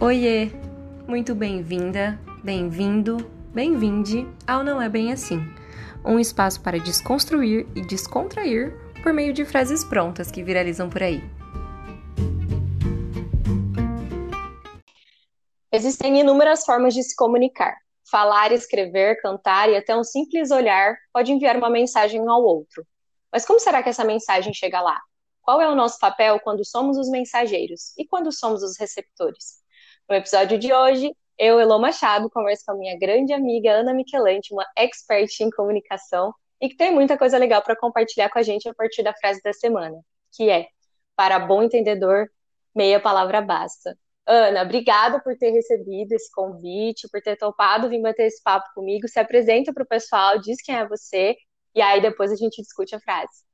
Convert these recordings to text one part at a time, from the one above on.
Oiê! Muito bem-vinda, bem-vindo, bem-vinde ao Não É Bem Assim um espaço para desconstruir e descontrair por meio de frases prontas que viralizam por aí. Existem inúmeras formas de se comunicar. Falar, escrever, cantar e até um simples olhar pode enviar uma mensagem ao outro. Mas como será que essa mensagem chega lá? Qual é o nosso papel quando somos os mensageiros e quando somos os receptores? No episódio de hoje, eu, Elô Machado, converso com a minha grande amiga Ana Michelante, uma expert em comunicação e que tem muita coisa legal para compartilhar com a gente a partir da frase da semana, que é: para bom entendedor, meia palavra basta. Ana, obrigada por ter recebido esse convite, por ter topado vir bater esse papo comigo. Se apresenta para o pessoal, diz quem é você, e aí depois a gente discute a frase.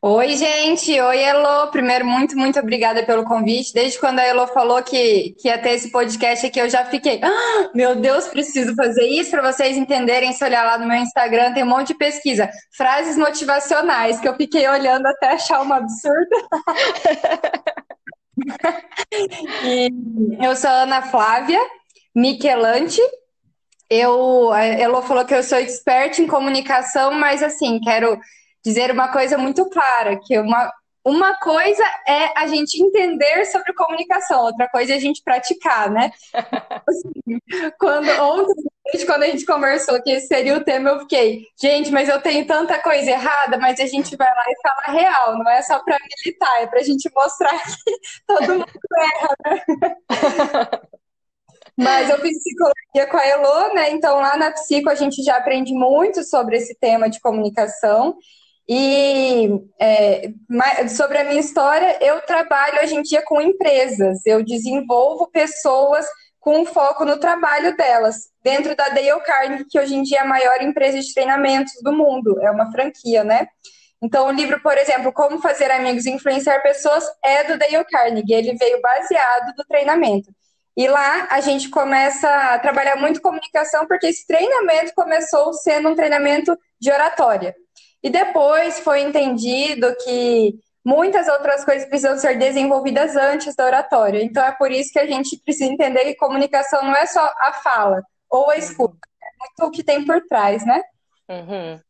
Oi, gente. Oi, Elo. Primeiro, muito, muito obrigada pelo convite. Desde quando a Elo falou que, que ia ter esse podcast aqui, eu já fiquei, ah, meu Deus, preciso fazer isso para vocês entenderem. Se olhar lá no meu Instagram, tem um monte de pesquisa. Frases motivacionais, que eu fiquei olhando até achar uma absurda. e eu sou Ana Flávia Michelante. Eu, a Elo falou que eu sou expert em comunicação, mas assim, quero dizer uma coisa muito clara, que uma, uma coisa é a gente entender sobre comunicação, outra coisa é a gente praticar, né? Assim, quando ontem, quando a gente conversou que esse seria o tema, eu fiquei, gente, mas eu tenho tanta coisa errada, mas a gente vai lá e fala real, não é só para militar, é para a gente mostrar que todo mundo erra, né? Mas eu fiz psicologia com a Elo, né? Então lá na psico a gente já aprende muito sobre esse tema de comunicação. E é, sobre a minha história, eu trabalho hoje em dia com empresas, eu desenvolvo pessoas com foco no trabalho delas, dentro da Dale Carnegie, que hoje em dia é a maior empresa de treinamentos do mundo, é uma franquia, né? Então, o livro, por exemplo, Como Fazer Amigos e Influenciar Pessoas, é do Dale Carnegie, ele veio baseado do treinamento. E lá a gente começa a trabalhar muito comunicação, porque esse treinamento começou sendo um treinamento de oratória. E depois foi entendido que muitas outras coisas precisam ser desenvolvidas antes da oratória. Então é por isso que a gente precisa entender que comunicação não é só a fala ou a escuta, é muito o que tem por trás, né? Uhum.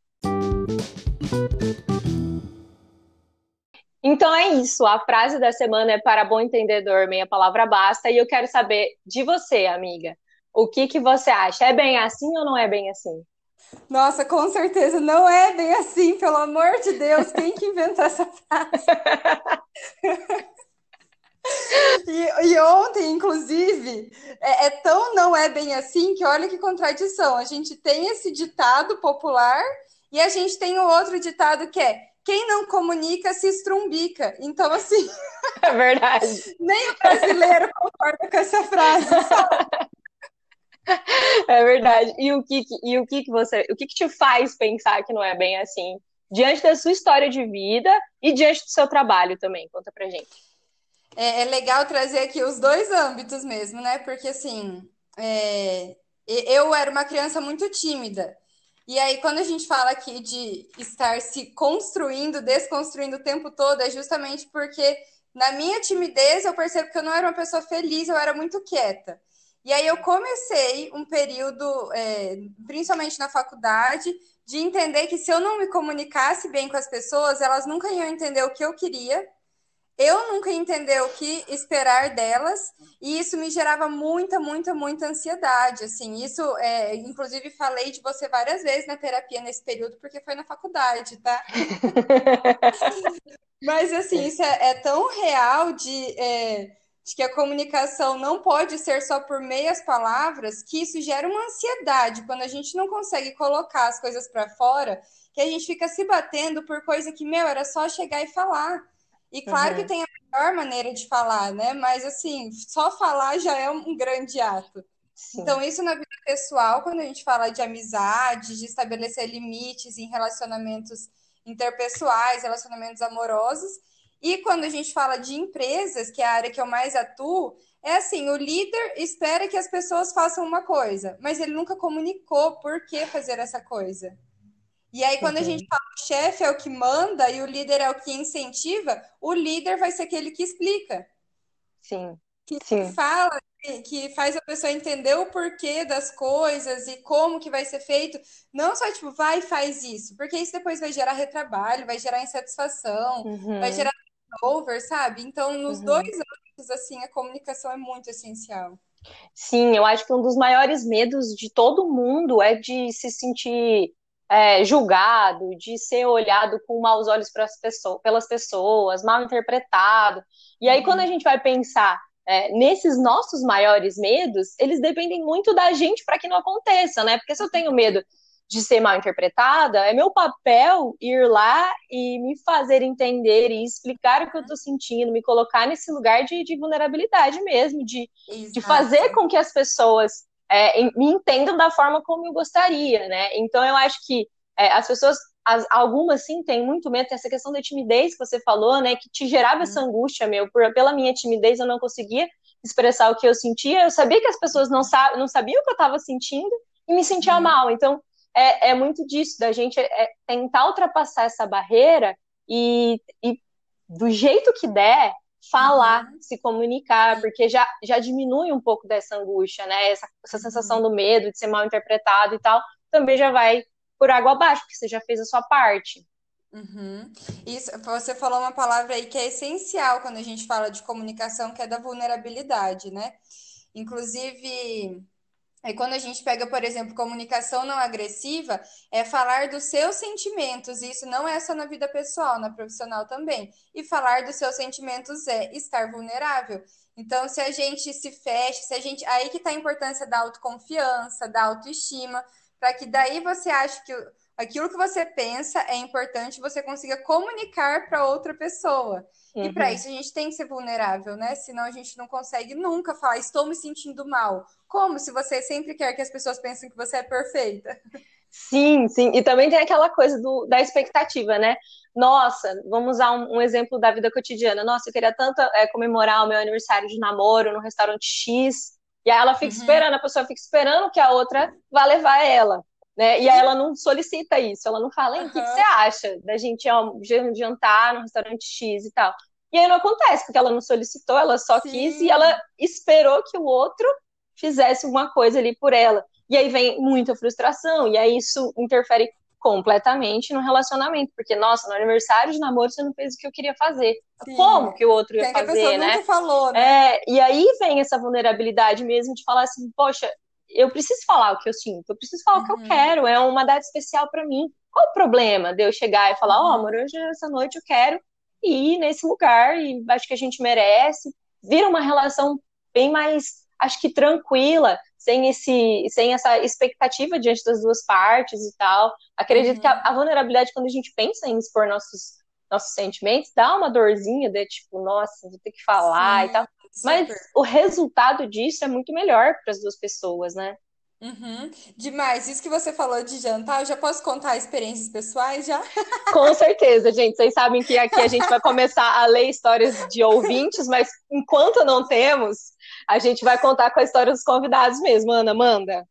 Então é isso. A frase da semana é para bom entendedor, meia palavra basta. E eu quero saber de você, amiga. O que que você acha? É bem assim ou não é bem assim? Nossa, com certeza não é bem assim, pelo amor de Deus, quem que inventou essa frase? E, e, ontem, inclusive, é, é, tão não é bem assim que olha que contradição. A gente tem esse ditado popular e a gente tem o outro ditado que é quem não comunica se estrumbica. Então, assim. É verdade. nem o brasileiro concorda com essa frase, sabe? É verdade. E o que, e o que, que você, o que, que te faz pensar que não é bem assim? Diante da sua história de vida e diante do seu trabalho também. Conta pra gente. É, é legal trazer aqui os dois âmbitos mesmo, né? Porque assim, é, eu era uma criança muito tímida. E aí, quando a gente fala aqui de estar se construindo, desconstruindo o tempo todo, é justamente porque na minha timidez eu percebo que eu não era uma pessoa feliz, eu era muito quieta. E aí eu comecei um período, é, principalmente na faculdade, de entender que se eu não me comunicasse bem com as pessoas, elas nunca iam entender o que eu queria, eu nunca ia entender o que esperar delas, e isso me gerava muita, muita, muita ansiedade. Assim, isso, é, inclusive, falei de você várias vezes na terapia nesse período, porque foi na faculdade, tá? Mas assim, isso é, é tão real de. É, de que a comunicação não pode ser só por meias palavras, que isso gera uma ansiedade quando a gente não consegue colocar as coisas para fora, que a gente fica se batendo por coisa que, meu, era só chegar e falar. E claro uhum. que tem a melhor maneira de falar, né? Mas assim, só falar já é um grande ato. Sim. Então, isso na vida pessoal, quando a gente fala de amizade, de estabelecer limites em relacionamentos interpessoais, relacionamentos amorosos, e quando a gente fala de empresas, que é a área que eu mais atuo, é assim, o líder espera que as pessoas façam uma coisa, mas ele nunca comunicou por que fazer essa coisa. E aí, quando a gente fala o chefe é o que manda e o líder é o que incentiva, o líder vai ser aquele que explica. Sim. que Sim. fala, que faz a pessoa entender o porquê das coisas e como que vai ser feito. Não só, tipo, vai e faz isso, porque isso depois vai gerar retrabalho, vai gerar insatisfação, uhum. vai gerar over, sabe? Então, nos uhum. dois âmbitos, assim, a comunicação é muito essencial. Sim, eu acho que um dos maiores medos de todo mundo é de se sentir é, julgado, de ser olhado com maus olhos pessoas, pelas pessoas, mal interpretado. E aí, uhum. quando a gente vai pensar é, nesses nossos maiores medos, eles dependem muito da gente para que não aconteça, né? Porque se eu tenho medo de ser mal interpretada, é meu papel ir lá e me fazer entender e explicar o que eu estou sentindo, me colocar nesse lugar de, de vulnerabilidade mesmo, de, de fazer com que as pessoas é, me entendam da forma como eu gostaria, né? Então eu acho que é, as pessoas, as, algumas sim, têm muito medo, tem essa questão da timidez que você falou, né? Que te gerava essa uhum. angústia, meu, por, pela minha timidez eu não conseguia expressar o que eu sentia, eu sabia que as pessoas não, sa não sabiam o que eu estava sentindo e me sentia uhum. mal. Então, é, é muito disso, da gente é, tentar ultrapassar essa barreira e, e, do jeito que der, falar, uhum. se comunicar, porque já, já diminui um pouco dessa angústia, né? Essa, essa uhum. sensação do medo de ser mal interpretado e tal, também já vai por água abaixo, porque você já fez a sua parte. Uhum. Isso, você falou uma palavra aí que é essencial quando a gente fala de comunicação, que é da vulnerabilidade, né? Inclusive, é quando a gente pega, por exemplo, comunicação não agressiva, é falar dos seus sentimentos. E isso não é só na vida pessoal, na profissional também. E falar dos seus sentimentos é estar vulnerável. Então, se a gente se fecha, se a gente. Aí que está a importância da autoconfiança, da autoestima, para que daí você ache que aquilo que você pensa é importante, você consiga comunicar para outra pessoa. Uhum. E para isso a gente tem que ser vulnerável, né? Senão a gente não consegue nunca falar, estou me sentindo mal. Como se você sempre quer que as pessoas pensem que você é perfeita? Sim, sim. E também tem aquela coisa do, da expectativa, né? Nossa, vamos usar um, um exemplo da vida cotidiana. Nossa, eu queria tanto é, comemorar o meu aniversário de namoro no restaurante X. E aí ela fica uhum. esperando, a pessoa fica esperando que a outra vá levar ela. Né? E aí ela não solicita isso, ela não fala, o que, que, você acha da gente jantar no restaurante X e tal. E aí não acontece, porque ela não solicitou, ela só Sim. quis e ela esperou que o outro fizesse uma coisa ali por ela. E aí vem muita frustração, e aí isso interfere completamente no relacionamento, porque, nossa, no aniversário de namoro você não fez o que eu queria fazer. Sim. Como que o outro ia fazer, que a pessoa né? Nunca falou, né? É, e aí vem essa vulnerabilidade mesmo de falar assim, poxa, eu preciso falar o que eu sinto, eu preciso falar uhum. o que eu uhum. quero, é uma data especial para mim. Qual o problema de eu chegar e falar, ó, oh, amor, hoje, essa noite eu quero ir nesse lugar e acho que a gente merece. Vira uma relação bem mais, acho que tranquila, sem esse, sem essa expectativa diante das duas partes e tal. Acredito uhum. que a, uhum. a, vulnerabilidade, quando a gente pensa em expor nossos, nossos sentimentos, dá uma dorzinha de tipo, nossa, vou ter que falar Sim. e tal. Mas o resultado disso é muito melhor para as duas pessoas, né? Uhum. Demais. Isso que você falou de jantar, eu já posso contar experiências pessoais já? Com certeza, gente. Vocês sabem que aqui a gente vai começar a ler histórias de ouvintes, mas enquanto não temos, a gente vai contar com a história dos convidados mesmo. Ana, manda.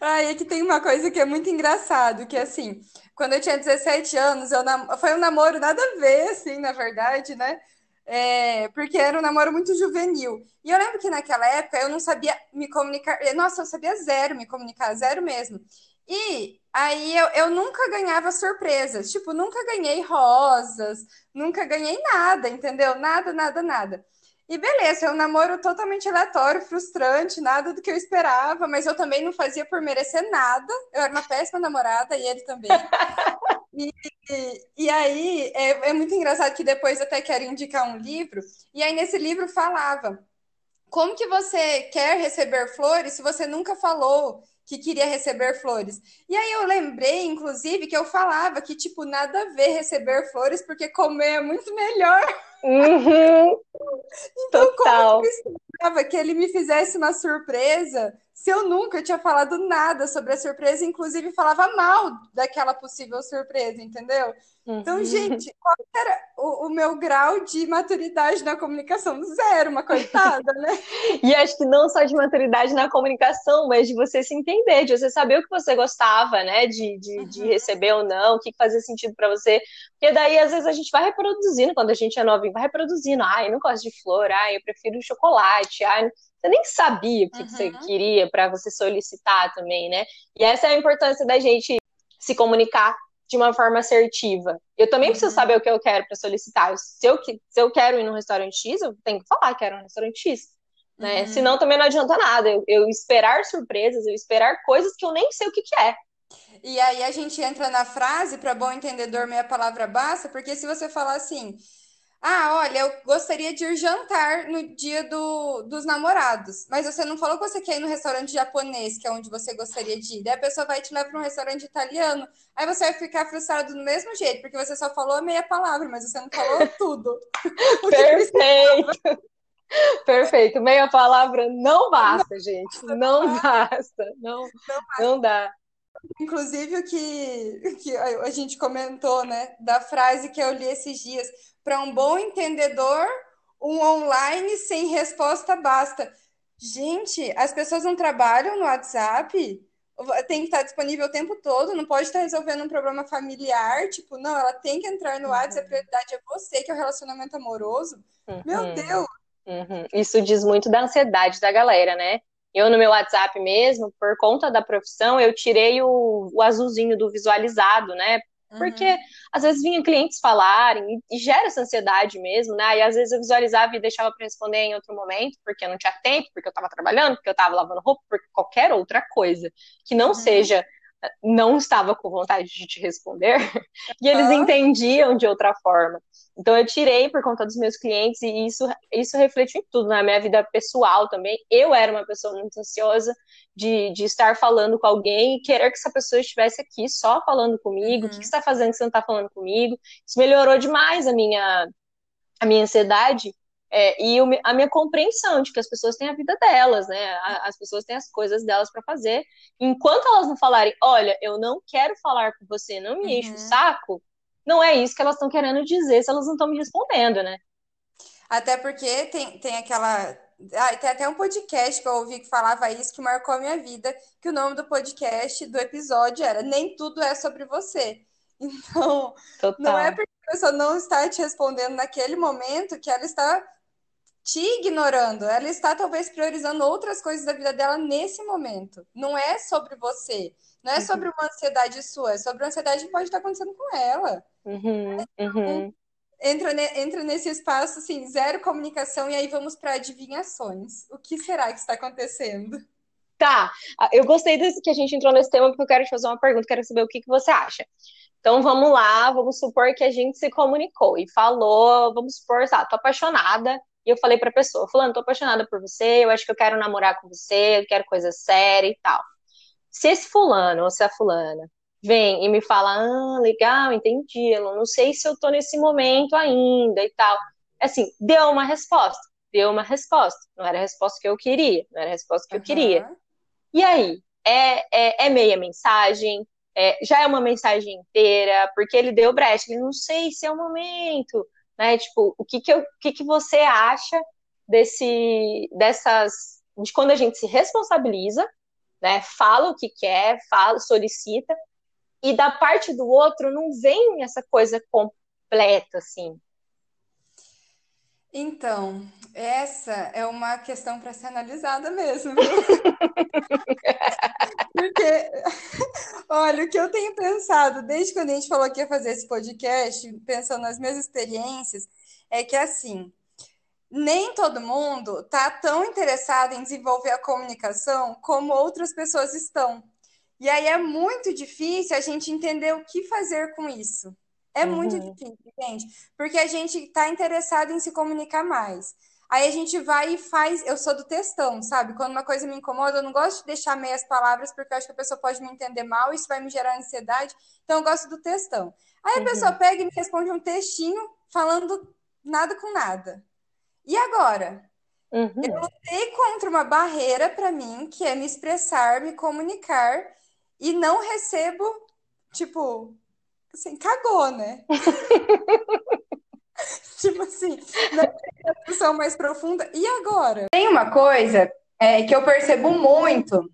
Ah, e aqui tem uma coisa que é muito engraçado, que assim, quando eu tinha 17 anos, eu nam... foi um namoro nada a ver, assim, na verdade, né? É, porque era um namoro muito juvenil. E eu lembro que naquela época eu não sabia me comunicar. Nossa, eu sabia zero me comunicar, zero mesmo. E aí eu, eu nunca ganhava surpresas. Tipo, nunca ganhei rosas, nunca ganhei nada, entendeu? Nada, nada, nada. E beleza, é um namoro totalmente aleatório, frustrante, nada do que eu esperava, mas eu também não fazia por merecer nada. Eu era uma péssima namorada e ele também. E, e aí é, é muito engraçado que depois até quero indicar um livro, e aí nesse livro falava como que você quer receber flores se você nunca falou que queria receber flores. E aí eu lembrei, inclusive, que eu falava que, tipo, nada a ver receber flores, porque comer é muito melhor. Uhum. então, Total. como que eu esperava que ele me fizesse uma surpresa se eu nunca tinha falado nada sobre a surpresa, inclusive falava mal daquela possível surpresa, entendeu? Então, uhum. gente, qual era o, o, meu grau de maturidade na comunicação? Zero, uma coitada, né? e acho que não só de maturidade na comunicação, mas de você se entender, de você saber o que você gostava, né? De, de, uhum. de receber ou não, o que fazia sentido para você. Porque daí, às vezes, a gente vai reproduzindo, quando a gente é novinho, vai reproduzindo. Ai, eu não gosto de flor, ai, eu prefiro chocolate. ai, você nem sabia o que, uhum. que você uhum. queria para você solicitar também, né? E essa é a importância da gente se comunicar de uma forma assertiva. Eu também uhum. preciso saber o que eu quero para solicitar. Se eu, se eu quero ir num restaurante X, eu tenho que falar que quero um restaurante X. Né? Uhum. Senão também não adianta nada. Eu, eu, esperar surpresas, eu esperar coisas que eu nem sei o que, que é. E aí a gente entra na frase, para bom entendedor, meia palavra basta, porque se você falar assim, ah, olha, eu gostaria de ir jantar no dia do, dos namorados, mas você não falou que você quer ir no restaurante japonês, que é onde você gostaria de ir. Daí a pessoa vai te levar para um restaurante italiano, aí você vai ficar frustrado do mesmo jeito, porque você só falou a meia palavra, mas você não falou tudo. Perfeito! Perfeito, meia palavra não basta, não, gente. Não, não basta. Não, não, não dá. Inclusive o que, que a gente comentou, né? Da frase que eu li esses dias. Para um bom entendedor, um online sem resposta basta. Gente, as pessoas não trabalham no WhatsApp? Tem que estar disponível o tempo todo, não pode estar resolvendo um problema familiar. Tipo, não, ela tem que entrar no WhatsApp, a uhum. prioridade é você, que é o relacionamento amoroso. Uhum. Meu Deus! Uhum. Isso diz muito da ansiedade da galera, né? Eu, no meu WhatsApp mesmo, por conta da profissão, eu tirei o, o azulzinho do visualizado, né? Porque uhum. Às vezes vinha clientes falarem e, e, gera essa ansiedade mesmo, né? E às vezes eu visualizava e deixava para responder em outro momento, porque eu não tinha tempo, porque eu estava trabalhando, porque eu estava lavando roupa, por qualquer outra coisa que não uhum. seja não estava com vontade de te responder, e eles entendiam de outra forma. Então eu tirei por conta dos meus clientes e isso, isso refletiu em tudo, na minha vida pessoal também. Eu era uma pessoa muito ansiosa de, de estar falando com alguém e querer que essa pessoa estivesse aqui só falando comigo. Uhum. O que, que você está fazendo que você não está falando comigo? Isso melhorou demais a minha, a minha ansiedade é, e a minha compreensão de que as pessoas têm a vida delas, né? As pessoas têm as coisas delas para fazer. Enquanto elas não falarem, olha, eu não quero falar com você, não me enche o uhum. saco, não é isso que elas estão querendo dizer se elas não estão me respondendo, né? Até porque tem, tem aquela. Ah, tem até um podcast que eu ouvi que falava isso, que marcou a minha vida, que o nome do podcast, do episódio era Nem Tudo É Sobre Você. Então, Total. não é porque a pessoa não está te respondendo naquele momento que ela está te ignorando. Ela está talvez priorizando outras coisas da vida dela nesse momento. Não é sobre você. Não é sobre uma ansiedade sua, é sobre uma ansiedade que pode estar acontecendo com ela. Uhum, uhum. Entra, entra nesse espaço, assim, zero comunicação, e aí vamos para adivinhações. O que será que está acontecendo? Tá, eu gostei desse, que a gente entrou nesse tema, porque eu quero te fazer uma pergunta, quero saber o que, que você acha. Então vamos lá, vamos supor que a gente se comunicou e falou, vamos supor, tá, tô apaixonada, e eu falei pra pessoa, fulano, tô apaixonada por você, eu acho que eu quero namorar com você, eu quero coisa séria e tal. Se esse fulano ou se a fulana vem e me fala, ah, legal, entendi, eu não sei se eu tô nesse momento ainda e tal. Assim, deu uma resposta, deu uma resposta. Não era a resposta que eu queria, não era a resposta que uhum. eu queria. E aí? É, é, é meia mensagem, é, já é uma mensagem inteira, porque ele deu brecha, ele não sei se é o momento, né? Tipo, o que que, eu, o que, que você acha desse, dessas, de quando a gente se responsabiliza, né? Fala o que quer, fala, solicita, e da parte do outro não vem essa coisa completa, assim. Então, essa é uma questão para ser analisada mesmo. Porque, olha, o que eu tenho pensado desde quando a gente falou que ia fazer esse podcast, pensando nas minhas experiências, é que assim, nem todo mundo está tão interessado em desenvolver a comunicação como outras pessoas estão. E aí é muito difícil a gente entender o que fazer com isso. É uhum. muito difícil, gente, porque a gente está interessado em se comunicar mais. Aí a gente vai e faz. Eu sou do textão, sabe? Quando uma coisa me incomoda, eu não gosto de deixar meias palavras, porque eu acho que a pessoa pode me entender mal, isso vai me gerar ansiedade. Então eu gosto do textão. Aí a uhum. pessoa pega e me responde um textinho falando nada com nada. E agora? Uhum. Eu lutei contra uma barreira para mim, que é me expressar, me comunicar, e não recebo, tipo, assim, cagou, né? tipo assim, na discussão mais profunda. E agora? Tem uma coisa é, que eu percebo muito,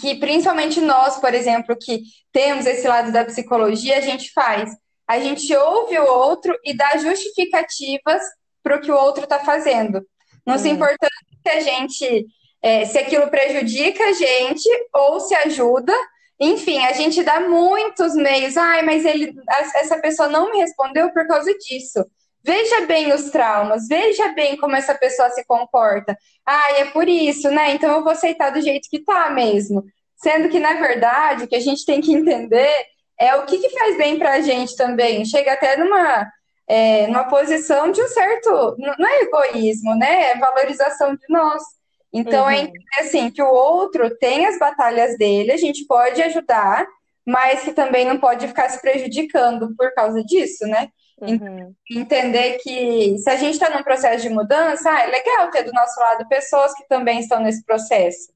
que principalmente nós, por exemplo, que temos esse lado da psicologia, a gente faz. A gente ouve o outro e dá justificativas para o que o outro está fazendo. Não hum. se importando se a gente, é, se aquilo prejudica a gente ou se ajuda. Enfim, a gente dá muitos meios. Ai, mas ele, essa pessoa não me respondeu por causa disso. Veja bem os traumas, veja bem como essa pessoa se comporta. Ah, é por isso, né? Então eu vou aceitar do jeito que tá mesmo. Sendo que, na verdade, o que a gente tem que entender é o que, que faz bem pra gente também. Chega até numa, é, numa posição de um certo. Não é egoísmo, né? É valorização de nós. Então, é uhum. é entender assim, que o outro tem as batalhas dele, a gente pode ajudar, mas que também não pode ficar se prejudicando por causa disso, né? Uhum. Entender que se a gente está num processo de mudança, ah, é legal ter do nosso lado pessoas que também estão nesse processo,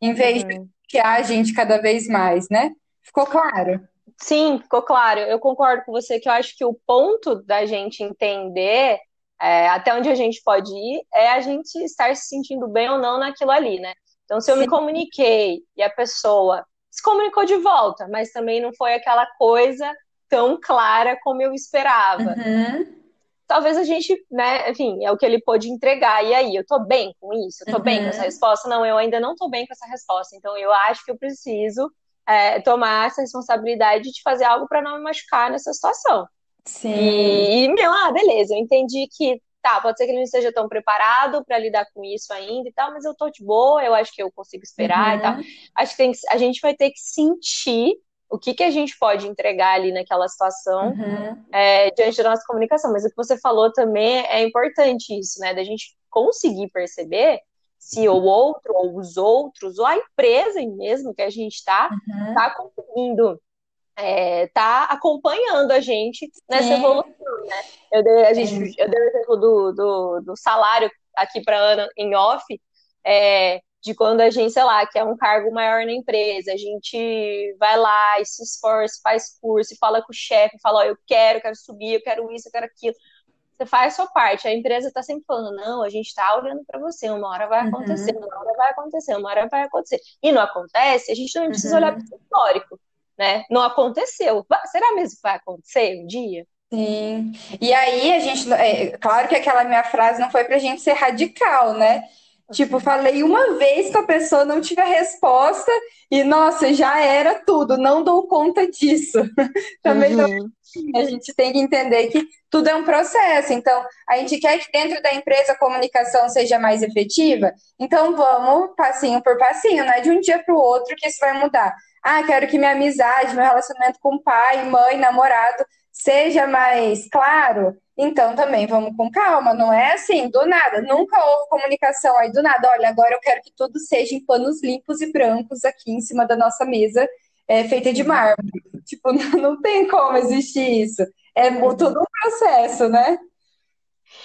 em vez uhum. de que a gente cada vez mais, né? Ficou claro? Sim, ficou claro. Eu concordo com você que eu acho que o ponto da gente entender é, até onde a gente pode ir é a gente estar se sentindo bem ou não naquilo ali, né? Então, se eu Sim. me comuniquei e a pessoa se comunicou de volta, mas também não foi aquela coisa tão clara como eu esperava. Uhum. Talvez a gente, né, enfim, é o que ele pôde entregar. E aí, eu tô bem com isso? Eu tô uhum. bem com essa resposta? Não, eu ainda não tô bem com essa resposta. Então, eu acho que eu preciso é, tomar essa responsabilidade de fazer algo para não me machucar nessa situação. Sim. E, e, meu, ah, beleza, eu entendi que tá, pode ser que ele não esteja tão preparado para lidar com isso ainda e tal, mas eu tô de boa, eu acho que eu consigo esperar uhum. e tal. Acho que, tem, a gente vai ter que sentir o que, que a gente pode entregar ali naquela situação uhum. é, diante da nossa comunicação. Mas o que você falou também é importante isso, né? Da gente conseguir perceber se o outro, ou os outros, ou a empresa mesmo que a gente está, uhum. tá conseguindo é, tá acompanhando a gente nessa Sim. evolução, né? Eu dei, a gente, eu dei o exemplo do, do, do salário aqui para Ana em off, é, de quando a gente, sei lá, quer um cargo maior na empresa, a gente vai lá e se esforça, faz curso, fala com o chefe, fala, ó, eu quero, eu quero subir, eu quero isso, eu quero aquilo. Você faz a sua parte, a empresa está sempre falando, não, a gente está olhando para você, uma hora vai acontecer, uhum. uma hora vai acontecer, uma hora vai acontecer. E não acontece, a gente não precisa uhum. olhar para o histórico, né? Não aconteceu. Será mesmo que vai acontecer um dia? Sim. E aí a gente, é, claro que aquela minha frase não foi para a gente ser radical, né? Tipo, falei uma vez com a pessoa, não tive a resposta e, nossa, já era tudo, não dou conta disso. Também uhum. não, a gente tem que entender que tudo é um processo. Então, a gente quer que dentro da empresa a comunicação seja mais efetiva, então vamos passinho por passinho, não é de um dia para o outro que isso vai mudar. Ah, quero que minha amizade, meu relacionamento com pai, mãe, namorado seja mais claro. Então também vamos com calma, não é assim, do nada, nunca houve comunicação aí do nada. Olha, agora eu quero que tudo seja em panos limpos e brancos aqui em cima da nossa mesa, é, feita de mármore. Tipo, não, tem como existir isso. É todo um processo, né?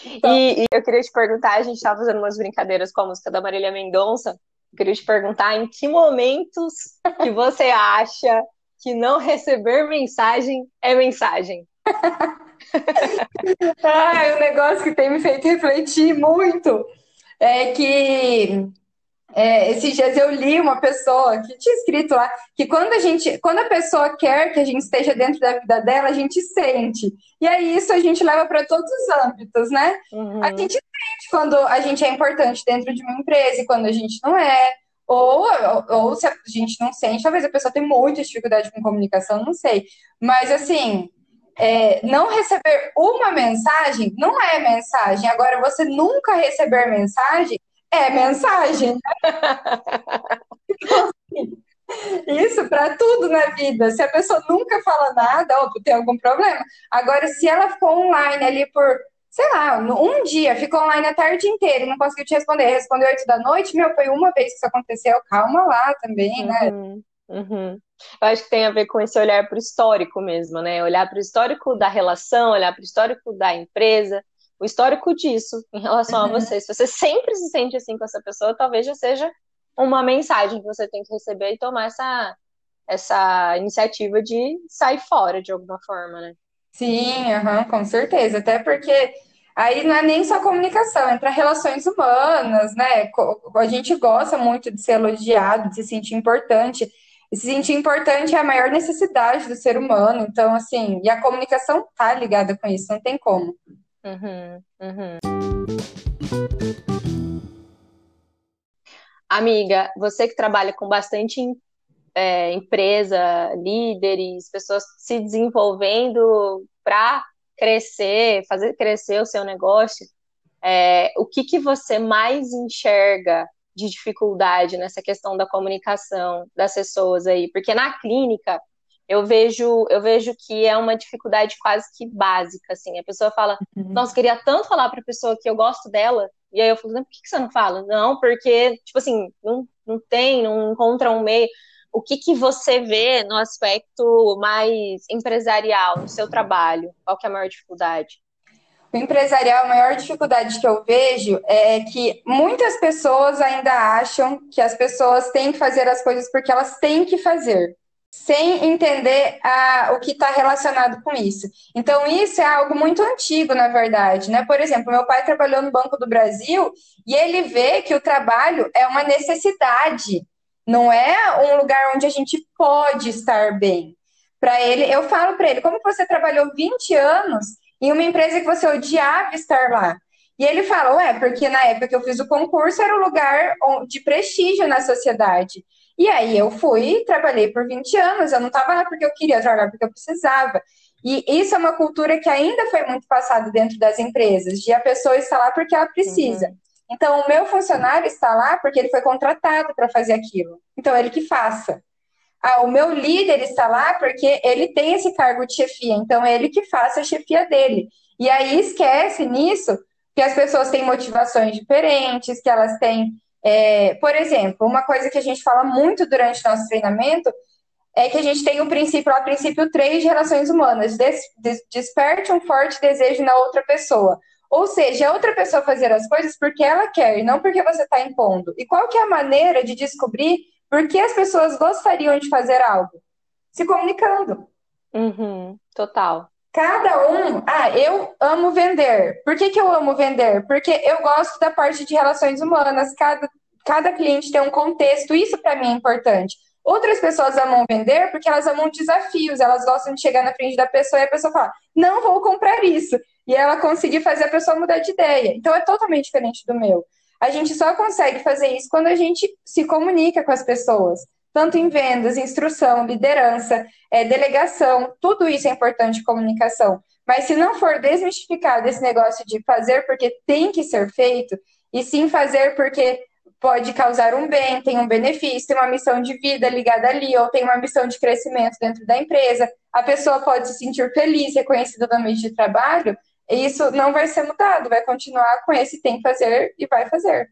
Então... E, e, eu queria te perguntar, a gente estava fazendo umas brincadeiras com a música da Marília Mendonça. Queria te perguntar em que momentos que você acha que não receber mensagem é mensagem. Ai, um negócio que tem me feito refletir muito é que é, esses dias eu li uma pessoa que tinha escrito lá que quando a gente, quando a pessoa quer que a gente esteja dentro da vida dela, a gente sente. E aí isso a gente leva para todos os âmbitos, né? Uhum. A gente sente quando a gente é importante dentro de uma empresa e quando a gente não é. Ou, ou, ou se a gente não sente, talvez a pessoa tenha muita dificuldade com comunicação, não sei. Mas assim, é, não receber uma mensagem não é mensagem. Agora, você nunca receber mensagem é mensagem. Assim, isso para tudo na vida. Se a pessoa nunca fala nada, óbvio, tem algum problema. Agora, se ela ficou online ali por, sei lá, um dia, ficou online a tarde inteira e não conseguiu te responder, respondeu oito da noite, meu, foi uma vez que isso aconteceu, calma lá também, né? Uhum, uhum. Eu acho que tem a ver com esse olhar para o histórico mesmo, né? Olhar para o histórico da relação, olhar para o histórico da empresa, o histórico disso em relação uhum. a você. Se você sempre se sente assim com essa pessoa, talvez já seja uma mensagem que você tem que receber e tomar essa, essa iniciativa de sair fora de alguma forma, né? Sim, uhum, com certeza. Até porque aí não é nem só comunicação, entra relações humanas, né? A gente gosta muito de ser elogiado, de se sentir importante. E se sentir importante é a maior necessidade do ser humano. Então, assim, e a comunicação tá ligada com isso, não tem como. Uhum, uhum. Amiga, você que trabalha com bastante é, empresa, líderes, pessoas se desenvolvendo para crescer, fazer crescer o seu negócio, é, o que, que você mais enxerga de dificuldade nessa questão da comunicação das pessoas aí? Porque na clínica eu vejo, eu vejo que é uma dificuldade quase que básica, assim. A pessoa fala, uhum. nossa, queria tanto falar para a pessoa que eu gosto dela, e aí eu falo, por que, que você não fala? Não, porque, tipo assim, não, não tem, não encontra um meio. O que, que você vê no aspecto mais empresarial, no seu trabalho? Qual que é a maior dificuldade? O empresarial, a maior dificuldade que eu vejo é que muitas pessoas ainda acham que as pessoas têm que fazer as coisas porque elas têm que fazer sem entender a, o que está relacionado com isso. Então, isso é algo muito antigo, na verdade. Né? Por exemplo, meu pai trabalhou no Banco do Brasil e ele vê que o trabalho é uma necessidade, não é um lugar onde a gente pode estar bem. Para ele, eu falo para ele, como você trabalhou 20 anos em uma empresa que você odiava estar lá? E ele fala, ué, porque na época que eu fiz o concurso era um lugar de prestígio na sociedade. E aí eu fui, trabalhei por 20 anos, eu não estava lá porque eu queria trabalhar, porque eu precisava. E isso é uma cultura que ainda foi muito passada dentro das empresas, de a pessoa estar lá porque ela precisa. Uhum. Então, o meu funcionário está lá porque ele foi contratado para fazer aquilo. Então, ele que faça. Ah, o meu líder está lá porque ele tem esse cargo de chefia, então é ele que faça a chefia dele. E aí esquece nisso que as pessoas têm motivações diferentes, que elas têm é, por exemplo, uma coisa que a gente fala muito durante nosso treinamento é que a gente tem o princípio, lá, princípio 3 de relações humanas, des, des, desperte um forte desejo na outra pessoa. Ou seja, a outra pessoa fazer as coisas porque ela quer não porque você está impondo. E qual que é a maneira de descobrir por que as pessoas gostariam de fazer algo? Se comunicando. Uhum, total. Cada um, ah, eu amo vender. Por que, que eu amo vender? Porque eu gosto da parte de relações humanas. Cada, cada cliente tem um contexto, isso para mim é importante. Outras pessoas amam vender porque elas amam desafios, elas gostam de chegar na frente da pessoa e a pessoa fala, não vou comprar isso. E ela conseguir fazer a pessoa mudar de ideia. Então é totalmente diferente do meu. A gente só consegue fazer isso quando a gente se comunica com as pessoas tanto em vendas, instrução, liderança, é, delegação, tudo isso é importante comunicação. Mas se não for desmistificado esse negócio de fazer porque tem que ser feito, e sim fazer porque pode causar um bem, tem um benefício, tem uma missão de vida ligada ali, ou tem uma missão de crescimento dentro da empresa, a pessoa pode se sentir feliz, reconhecida no ambiente de trabalho, isso não vai ser mudado, vai continuar com esse tem que fazer e vai fazer.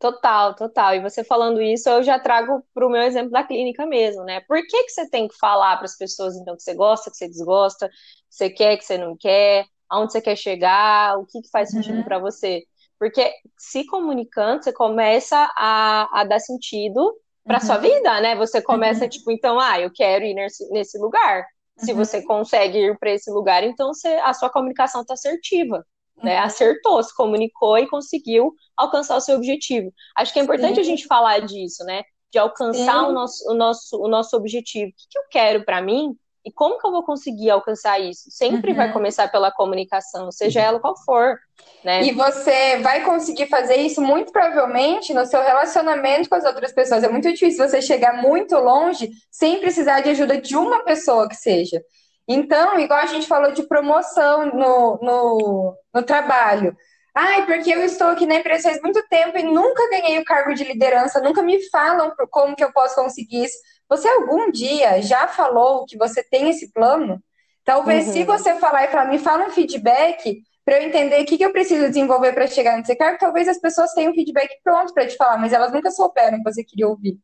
Total, total. E você falando isso, eu já trago para o meu exemplo da clínica mesmo, né? Por que, que você tem que falar para as pessoas, então, que você gosta, que você desgosta, que você quer, que você não quer, aonde você quer chegar, o que, que faz sentido uhum. para você? Porque se comunicando, você começa a, a dar sentido para uhum. sua vida, né? Você começa, uhum. tipo, então, ah, eu quero ir nesse, nesse lugar. Se uhum. você consegue ir para esse lugar, então você, a sua comunicação está assertiva né? Acertou, se comunicou e conseguiu alcançar o seu objetivo. Acho que é importante Sim. a gente falar disso, né? De alcançar o nosso, o, nosso, o nosso objetivo. O que, que eu quero para mim e como que eu vou conseguir alcançar isso? Sempre uhum. vai começar pela comunicação, seja ela qual for. Né? E você vai conseguir fazer isso muito provavelmente no seu relacionamento com as outras pessoas. É muito difícil você chegar muito longe sem precisar de ajuda de uma pessoa que seja. Então, igual a gente falou de promoção no, no, no trabalho. Ai, porque eu estou aqui na empresa faz muito tempo e nunca ganhei o cargo de liderança, nunca me falam como que eu posso conseguir isso. Você algum dia já falou que você tem esse plano? Talvez uhum. se você falar e falar, me fala um feedback para eu entender o que, que eu preciso desenvolver para chegar nesse cargo, talvez as pessoas tenham um feedback pronto para te falar, mas elas nunca souberam que você queria ouvir.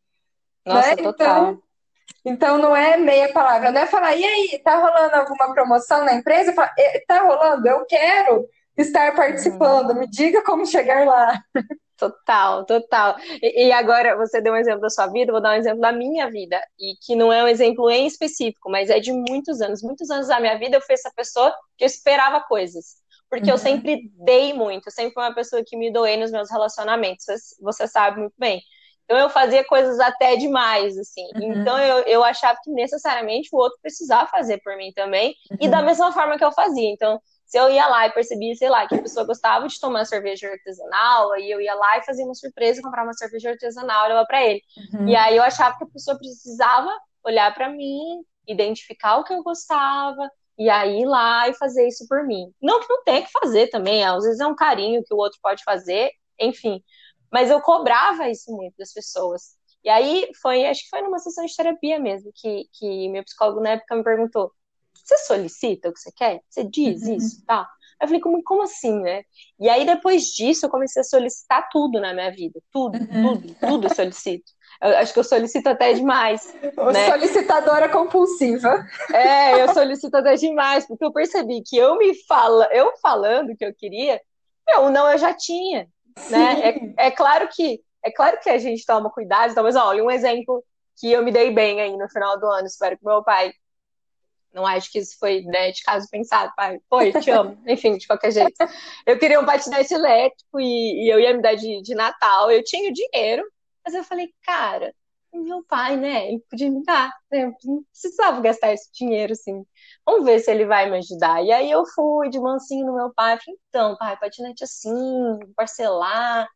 Nossa, né? total. Então, então não é meia palavra, não é falar, e aí, tá rolando alguma promoção na empresa? Falo, tá rolando, eu quero estar participando, me diga como chegar lá. Total, total. E, e, agora você deu um exemplo da sua vida, vou dar um exemplo da minha vida, e que não é um exemplo em específico, mas é de muitos anos. Muitos anos da minha vida eu fui essa pessoa que eu esperava coisas. Porque uhum. eu sempre dei muito, eu sempre fui uma pessoa que me doei nos meus relacionamentos, você, você sabe muito bem. Então eu fazia coisas até demais, assim. Uhum. Então eu, eu achava que necessariamente o outro precisava fazer por mim também, uhum. e da mesma forma que eu fazia. Então, Se eu ia lá e percebia, sei lá, que a pessoa gostava de tomar cerveja artesanal, aí eu ia lá e fazia uma surpresa, comprar uma cerveja artesanal e levar para ele. Uhum. E aí eu achava que a pessoa precisava olhar para mim, identificar o que eu gostava, e aí ir lá e fazer isso por mim. Não que não tenha que fazer também, às vezes é um carinho que o outro pode fazer, enfim. Mas eu cobrava isso muito das pessoas. E aí foi, acho que foi numa sessão de terapia mesmo, que, que meu psicólogo na época me perguntou: você solicita o que você quer? Você diz uhum. isso? Tá? Eu falei, como, como assim, né? E aí, depois disso, eu comecei a solicitar tudo na minha vida. Tudo, uhum. tudo, tudo eu solicito. Eu acho que eu solicito até demais. Né? Solicitadora compulsiva. É, eu solicito até demais, porque eu percebi que eu me fala, eu falando o que eu queria, meu, não eu já tinha. Né? É, é, claro que é claro que a gente toma cuidado, talvez, olha, um exemplo que eu me dei bem aí no final do ano, espero que meu pai. Não acho que isso foi né, de caso pensado, pai. Foi, te amo. Enfim, de qualquer jeito. Eu queria um patinete elétrico e, e eu ia me dar de, de Natal. Eu tinha o dinheiro, mas eu falei, cara, meu pai, né? Ele podia me dar. Né? Não precisava gastar esse dinheiro, assim. Vamos ver se ele vai me ajudar. E aí eu fui de mansinho no meu pai. Falei, então, pai, patinete assim, parcelar.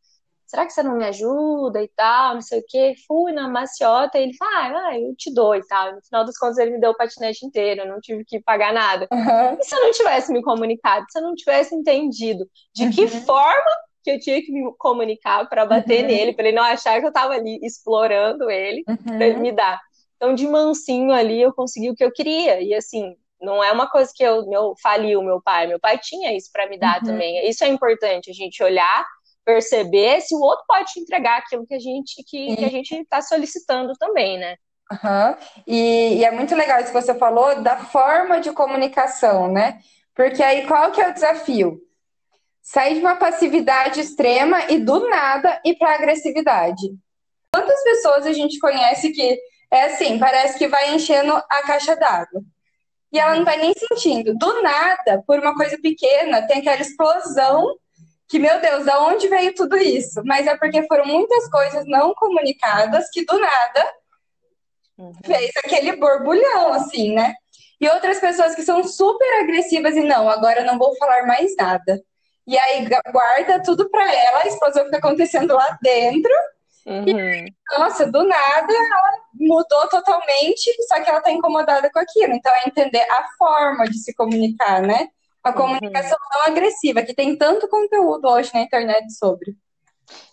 Será que você não me ajuda e tal? Não sei o quê. Fui na maciota e ele falou, ah, vai, eu te dou e tal. No final das contas, ele me deu o patinete inteiro. Eu não tive que pagar nada. Uhum. E se eu não tivesse me comunicado? Se eu não tivesse entendido de uhum. que forma que eu tinha que me comunicar para bater uhum. nele, para ele não achar que eu estava ali explorando ele, uhum. para ele me dar. Então, de mansinho ali, eu consegui o que eu queria. E assim, não é uma coisa que eu meu, faliu meu pai. Meu pai tinha isso para me dar uhum. também. Isso é importante, a gente olhar, perceber se o outro pode te entregar aquilo que a gente que, que a gente está solicitando também, né? Uhum. E, e, é muito legal isso que você falou da forma de comunicação, né? Porque aí qual que é o desafio? Sair de uma passividade extrema e do nada ir para agressividade. Quantas pessoas a gente conhece que é assim, parece que vai enchendo a caixa d'água. E ela não vai nem sentindo. Do nada, por uma coisa pequena, tem aquela explosão que, meu Deus, da onde veio tudo isso? Mas é porque foram muitas coisas não comunicadas que do nada uhum. fez aquele borbulhão, assim, né? E outras pessoas que são super agressivas e não, agora eu não vou falar mais nada e aí guarda tudo para ela, a explosão fica acontecendo lá dentro. Uhum. E, nossa, do nada ela mudou totalmente, só que ela tá incomodada com aquilo. Então é entender a forma de se comunicar, né? A comunicação uhum. não agressiva, que tem tanto conteúdo hoje na internet sobre.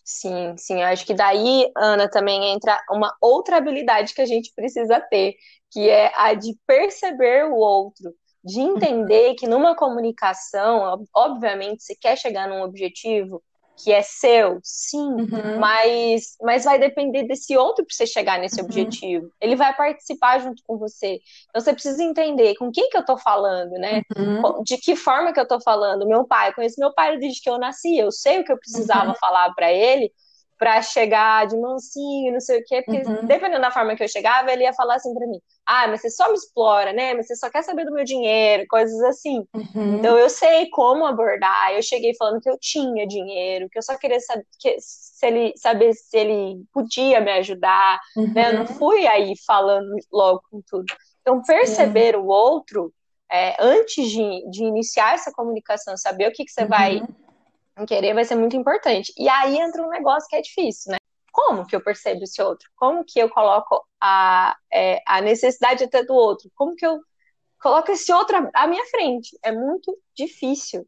Sim, sim, eu acho que daí, Ana, também entra uma outra habilidade que a gente precisa ter, que é a de perceber o outro de entender que numa comunicação, obviamente, você quer chegar num objetivo que é seu, sim, uhum. mas, mas vai depender desse outro para você chegar nesse uhum. objetivo. Ele vai participar junto com você. Então você precisa entender com quem que eu estou falando, né? Uhum. De que forma que eu estou falando. Meu pai, conheço meu pai desde que eu nasci, eu sei o que eu precisava uhum. falar para ele para chegar de mansinho, não sei o quê, porque uhum. dependendo da forma que eu chegava, ele ia falar assim para mim: "Ah, mas você só me explora, né? Mas você só quer saber do meu dinheiro", coisas assim. Uhum. Então eu sei como abordar. Eu cheguei falando que eu tinha dinheiro, que eu só queria saber que, se ele saber se ele podia me ajudar, uhum. né? Eu não uhum. fui aí falando logo com tudo. Então perceber o outro é, antes de, de iniciar essa comunicação, saber o que, que você vai uhum querer vai ser muito importante. E aí entra um negócio que é difícil, né? Como que eu percebo esse outro? Como que eu coloco a, é, a necessidade até do outro? Como que eu coloco esse outro à minha frente? É muito difícil.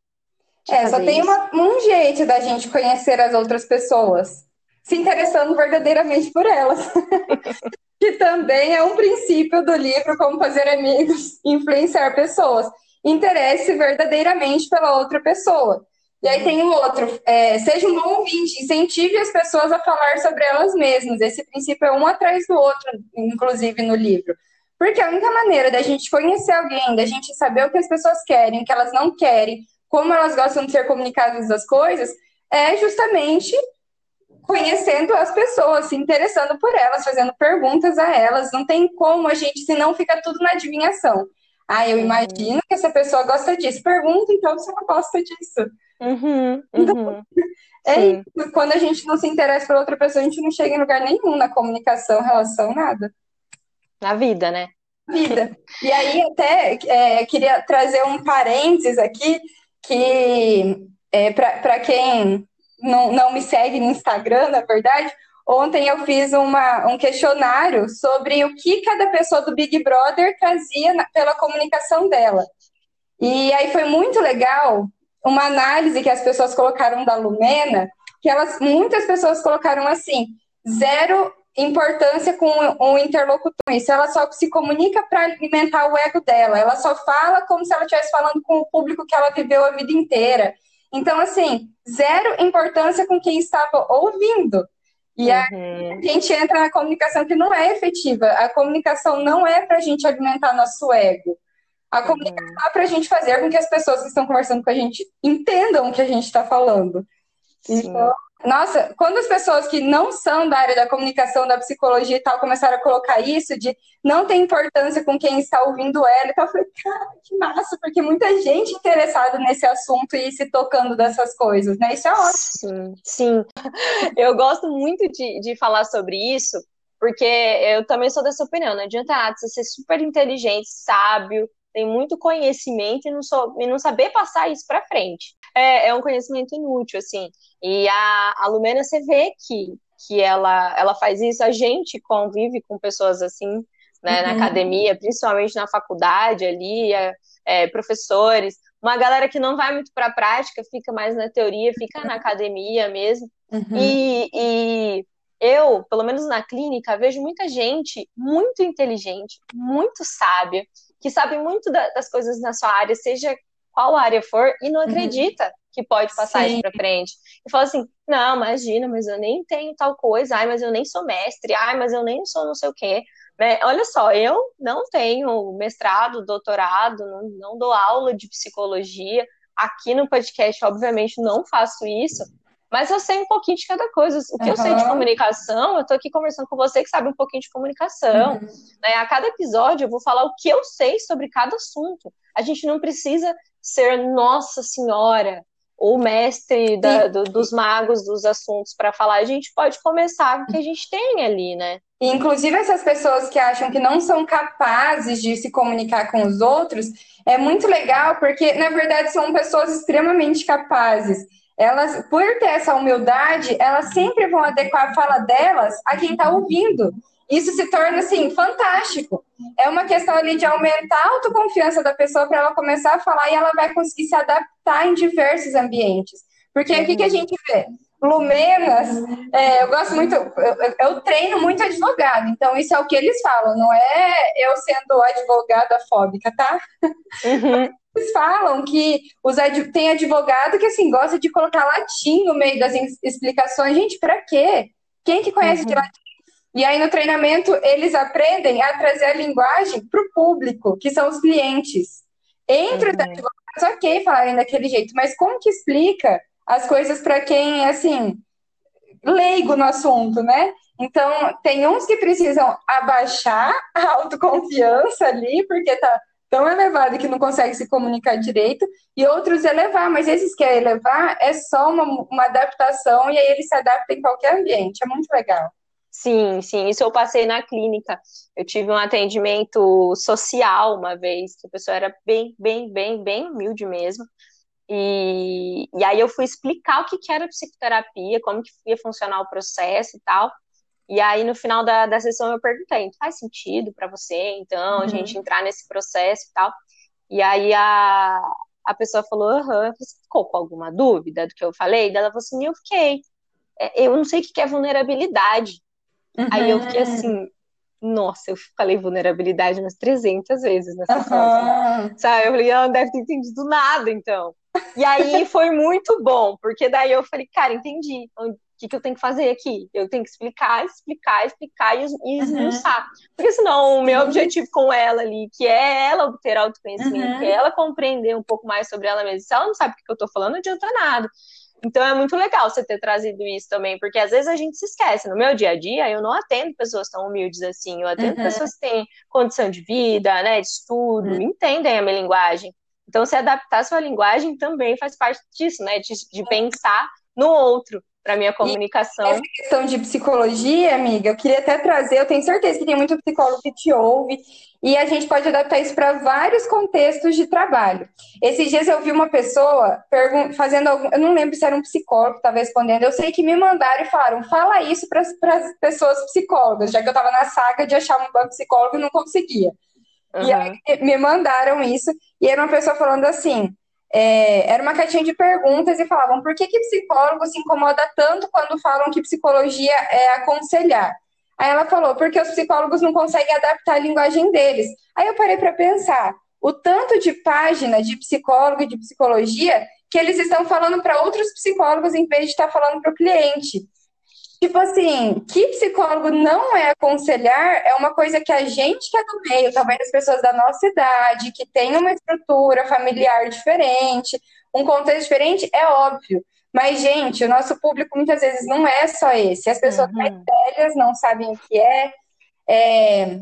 É, só tem uma, um jeito da gente conhecer as outras pessoas, se interessando verdadeiramente por elas. que também é um princípio do livro Como Fazer Amigos Influenciar Pessoas. Interesse verdadeiramente pela outra pessoa. E aí tem um outro, é, seja um bom ouvinte, incentive as pessoas a falar sobre elas mesmas. Esse princípio é um atrás do outro, inclusive no livro. Porque a única maneira da gente conhecer alguém, da gente saber o que as pessoas querem, o que elas não querem, como elas gostam de ser comunicadas as coisas, é justamente conhecendo as pessoas, se interessando por elas, fazendo perguntas a elas. Não tem como a gente, se não fica tudo na adivinhação. Ah, eu uhum. imagino que essa pessoa gosta disso. Pergunta então se ela gosta disso. Uhum, então, uhum. é isso. Quando a gente não se interessa por outra pessoa, a gente não chega em lugar nenhum na comunicação, relação, nada. Na vida, né? Vida. E aí, até é, queria trazer um parênteses aqui, que, é, para quem não, não me segue no Instagram, na verdade, ontem eu fiz uma, um questionário sobre o que cada pessoa do Big Brother trazia na, pela comunicação dela. E aí foi muito legal uma análise que as pessoas colocaram da Lumena, que elas, muitas pessoas colocaram assim, zero importância com o interlocutor. Isso ela só se comunica para alimentar o ego dela. Ela só fala como se ela estivesse falando com o público que ela viveu a vida inteira. Então, assim, zero importância com quem estava ouvindo. E uhum. a gente entra na comunicação que não é efetiva. A comunicação não é para a gente alimentar nosso ego. A comunicação uhum. é para a gente fazer com que as pessoas que estão conversando com a gente entendam o que a gente está falando. Sim. Então, nossa, quando as pessoas que não são da área da comunicação, da psicologia e tal, começaram a colocar isso de não tem importância com quem está ouvindo ela, então eu falei, cara, que massa, porque muita gente interessada nesse assunto e se tocando dessas coisas, né? Isso é ótimo. Sim, sim. Eu gosto muito de, de falar sobre isso, porque eu também sou dessa opinião, não adianta nada você ser super inteligente, sábio, tem muito conhecimento e não, sou, e não saber passar isso para frente. É, é, um conhecimento inútil, assim. E a, a Lumena, você vê que, que ela, ela faz isso, a gente convive com pessoas assim, né, uhum. na academia, principalmente na faculdade ali, é, é, professores, uma galera que não vai muito para a prática, fica mais na teoria, fica na academia mesmo. Uhum. E, e eu, pelo menos na clínica, vejo muita gente muito inteligente, muito sábia, que sabe muito da, das coisas na sua área, seja qual área for, e não uhum. acredita uhum. que pode passar Sim. isso para frente. E fala assim: não, imagina, mas eu nem tenho tal coisa, ai, mas eu nem sou mestre, ai, mas eu nem sou não sei o quê. Né? Olha só, eu não tenho mestrado, doutorado, não, não dou aula de psicologia. Aqui no podcast, obviamente, não faço isso, mas eu sei um pouquinho de cada coisa. O que uhum. eu sei de comunicação, eu tô aqui conversando com você que sabe um pouquinho de comunicação. Uhum. Né? A cada episódio eu vou falar o que eu sei sobre cada assunto. A gente não precisa ser Nossa Senhora ou mestre da, do, dos magos dos assuntos para falar. A gente pode começar com o que a gente tem ali, né? Inclusive essas pessoas que acham que não são capazes de se comunicar com os outros, é muito legal porque na verdade são pessoas extremamente capazes elas, por ter essa humildade, elas sempre vão adequar a fala delas a quem está ouvindo. Isso se torna, assim, fantástico. É uma questão ali de aumentar a autoconfiança da pessoa para ela começar a falar e ela vai conseguir se adaptar em diversos ambientes. Porque o que, que a gente vê? Lumenas, é, eu gosto muito, eu, eu, treino muito advogado, então isso é o que eles falam, não é eu sendo advogada fóbica, tá? Uhum. Eles falam que os ad... tem advogado que assim gosta de colocar latim no meio das explicações. Gente, para quê? Quem que conhece uhum. de latim? E aí no treinamento eles aprendem a trazer a linguagem para o público, que são os clientes. Entre uhum. os advogados, ok falarem daquele jeito, mas como que explica as coisas para quem assim leigo no assunto, né? Então, tem uns que precisam abaixar a autoconfiança ali, porque tá tão elevado que não consegue se comunicar direito, e outros elevar, mas esses que é elevar é só uma, uma adaptação e aí ele se adapta em qualquer ambiente, é muito legal. Sim, sim, isso eu passei na clínica. Eu tive um atendimento social uma vez, que a pessoa era bem, bem, bem, bem humilde mesmo. E, e aí eu fui explicar o que, que era psicoterapia, como que ia funcionar o processo e tal. E aí, no final da, da sessão, eu perguntei: faz sentido para você, então, uhum. a gente entrar nesse processo e tal? E aí a, a pessoa falou: aham, você ficou com alguma dúvida do que eu falei? Daí ela falou assim: eu fiquei. É, eu não sei o que é vulnerabilidade. Uhum. Aí eu fiquei assim: nossa, eu falei vulnerabilidade umas 300 vezes nessa uhum. Sabe? Eu falei: ela não deve ter entendido nada, então. E aí foi muito bom, porque daí eu falei: cara, entendi que, que eu tenho que fazer aqui? Eu tenho que explicar, explicar, explicar e, e esmiuçar. Uhum. Porque senão o meu objetivo com ela ali, que é ela obter autoconhecimento, uhum. que é ela compreender um pouco mais sobre ela mesma, se ela não sabe o que eu tô falando, não adianta nada. Então é muito legal você ter trazido isso também, porque às vezes a gente se esquece. No meu dia a dia, eu não atendo pessoas tão humildes assim, eu atendo uhum. pessoas que têm condição de vida, né, de estudo, uhum. entendem a minha linguagem. Então, se adaptar sua linguagem também faz parte disso, né, de, de pensar no outro para minha comunicação. E essa questão de psicologia, amiga, eu queria até trazer, eu tenho certeza que tem muito psicólogo que te ouve, e a gente pode adaptar isso para vários contextos de trabalho. Esses dias eu vi uma pessoa fazendo algum, eu não lembro se era um psicólogo que estava respondendo, eu sei que me mandaram e falaram, fala isso para as pessoas psicólogas, já que eu estava na saga de achar um banco psicólogo e não conseguia. Uhum. E aí me mandaram isso, e era uma pessoa falando assim, é, era uma caixinha de perguntas e falavam por que, que psicólogo se incomoda tanto quando falam que psicologia é aconselhar? Aí ela falou, porque os psicólogos não conseguem adaptar a linguagem deles. Aí eu parei para pensar, o tanto de página de psicólogo e de psicologia que eles estão falando para outros psicólogos em vez de estar falando para o cliente. Tipo assim, que psicólogo não é aconselhar é uma coisa que a gente que é do meio, talvez as pessoas da nossa idade, que tem uma estrutura familiar diferente, um contexto diferente, é óbvio. Mas, gente, o nosso público muitas vezes não é só esse. As pessoas uhum. mais velhas não sabem o que é, é.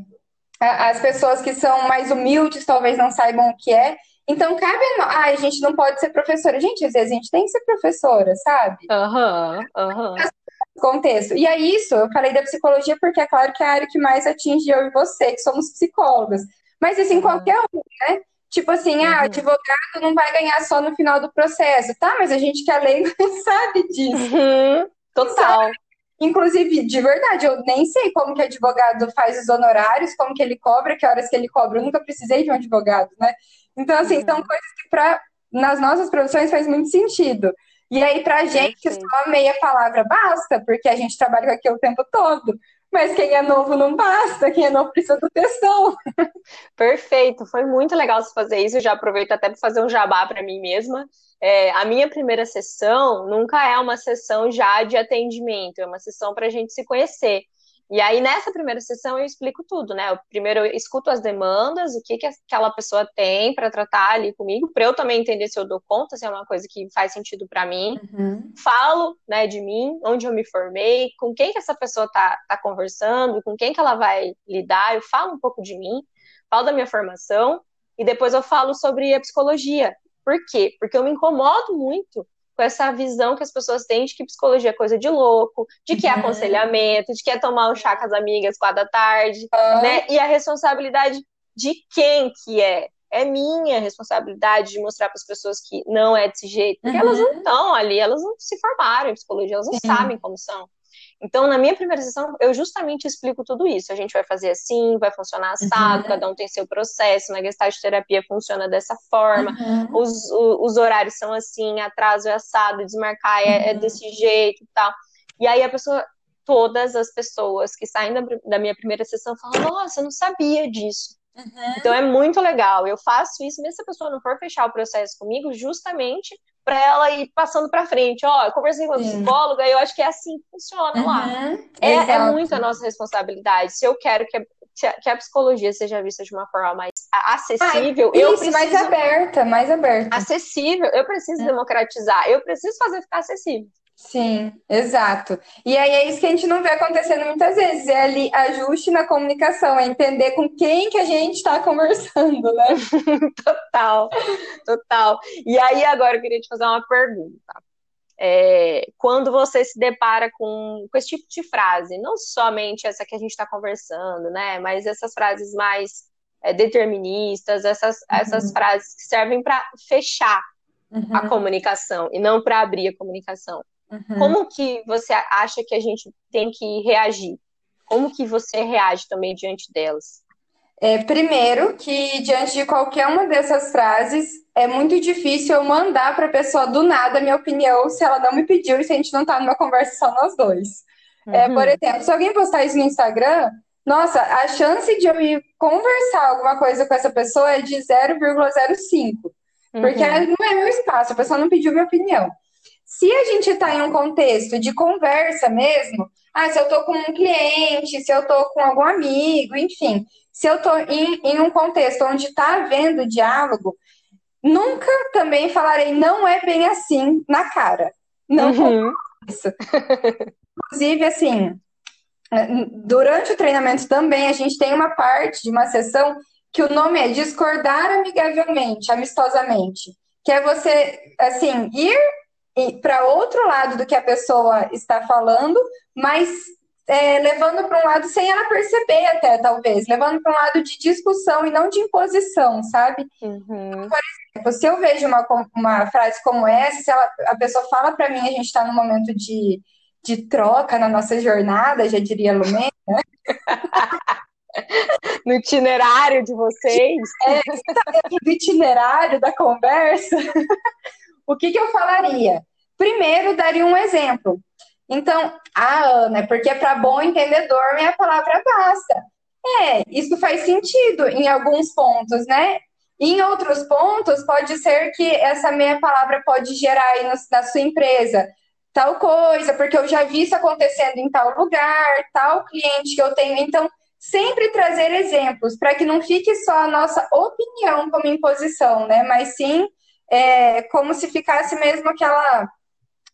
As pessoas que são mais humildes talvez não saibam o que é. Então, cabe. Ah, a gente não pode ser professora. Gente, às vezes a gente tem que ser professora, sabe? Aham, uhum, aham. Uhum contexto. E é isso, eu falei da psicologia porque é claro que é a área que mais atinge eu e você, que somos psicólogas. Mas assim, uhum. qualquer um, né? Tipo assim, ah, uhum. advogado não vai ganhar só no final do processo. Tá, mas a gente que é leigo sabe disso. Uhum. Total. Sabe? Inclusive, de verdade, eu nem sei como que advogado faz os honorários, como que ele cobra, que horas que ele cobra. Eu nunca precisei de um advogado, né? Então, assim, uhum. são coisas que pra, nas nossas profissões faz muito sentido. E aí, pra gente, só meia palavra basta, porque a gente trabalha com aquilo o tempo todo. Mas quem é novo não basta, quem é novo precisa do textão. Perfeito, foi muito legal você fazer isso. Eu já aproveito até para fazer um jabá para mim mesma. É, a minha primeira sessão nunca é uma sessão já de atendimento, é uma sessão para a gente se conhecer. E aí, nessa primeira sessão, eu explico tudo, né? Eu, primeiro, eu escuto as demandas, o que, que aquela pessoa tem para tratar ali comigo, para eu também entender se eu dou conta, se é uma coisa que faz sentido para mim. Uhum. Falo, né, de mim, onde eu me formei, com quem que essa pessoa tá, tá conversando, com quem que ela vai lidar. Eu falo um pouco de mim, falo da minha formação, e depois eu falo sobre a psicologia. Por quê? Porque eu me incomodo muito com essa visão que as pessoas têm de que psicologia é coisa de louco, de que é uhum. aconselhamento, de que é tomar um chá com as amigas quatro da tarde, né? E a responsabilidade de quem que é? É minha responsabilidade de mostrar para as pessoas que não é desse jeito, porque uhum. elas não estão ali, elas não se formaram em psicologia, elas não Sim. sabem como são. Então, na minha primeira sessão, eu justamente explico tudo isso. A gente vai fazer assim, vai funcionar assado, uhum. cada um tem seu processo. Na gestalt terapia funciona dessa forma. Uhum. Os, os horários são assim, atraso é assado, desmarcar é, é, uhum. desse jeito e tal. E aí a pessoa, todas as pessoas que saem da, da minha primeira sessão falam: Nossa, eu não sabia disso. Uhum. Então é muito legal. Eu faço isso, mesmo se a pessoa não for fechar o processo comigo, justamente para ela ir passando para frente. Ó, eu conversei com a psicóloga e eu acho que é assim que funciona uhum. lá. É, é muito a nossa responsabilidade. Se eu quero que a, que a psicologia seja vista de uma forma mais acessível, Ai, eu isso, preciso. Mais aberta, mais aberta. Acessível, eu preciso é. democratizar, eu preciso fazer ficar acessível. Sim, exato. E aí é isso que a gente não vê acontecendo muitas vezes, é ali ajuste na comunicação, é entender com quem que a gente está conversando, né? total, total. E aí agora eu queria te fazer uma pergunta. É, quando você se depara com, com esse tipo de frase, não somente essa que a gente está conversando, né? Mas essas frases mais é, deterministas, essas, uhum. essas frases que servem para fechar uhum. a comunicação e não para abrir a comunicação. Uhum. Como que você acha que a gente tem que reagir? Como que você reage também diante delas? É, primeiro, que diante de qualquer uma dessas frases, é muito difícil eu mandar para a pessoa do nada a minha opinião se ela não me pediu e se a gente não está numa conversa só nós dois. Uhum. É, por exemplo, se alguém postar isso no Instagram, nossa, a chance de eu ir conversar alguma coisa com essa pessoa é de 0,05. Porque uhum. não é meu espaço, a pessoa não pediu minha opinião. Se a gente está em um contexto de conversa mesmo, ah, se eu estou com um cliente, se eu estou com algum amigo, enfim, se eu estou em, em um contexto onde está havendo diálogo, nunca também falarei não é bem assim na cara. Não uhum. isso. Inclusive, assim, durante o treinamento também a gente tem uma parte de uma sessão que o nome é discordar amigavelmente, amistosamente, que é você, assim, ir para outro lado do que a pessoa está falando, mas é, levando para um lado sem ela perceber até, talvez, levando para um lado de discussão e não de imposição, sabe? Uhum. Por exemplo, se eu vejo uma, uma frase como essa, se ela, a pessoa fala para mim, a gente está no momento de, de troca na nossa jornada, já diria Lumena, né? no itinerário de vocês. É, tá dentro do itinerário da conversa. o que, que eu falaria? Primeiro, daria um exemplo. Então, a Ana, porque para bom entendedor, minha palavra basta. É, isso faz sentido em alguns pontos, né? Em outros pontos, pode ser que essa minha palavra pode gerar aí na sua empresa tal coisa, porque eu já vi isso acontecendo em tal lugar, tal cliente que eu tenho. Então, sempre trazer exemplos para que não fique só a nossa opinião como imposição, né? Mas sim é, como se ficasse mesmo aquela.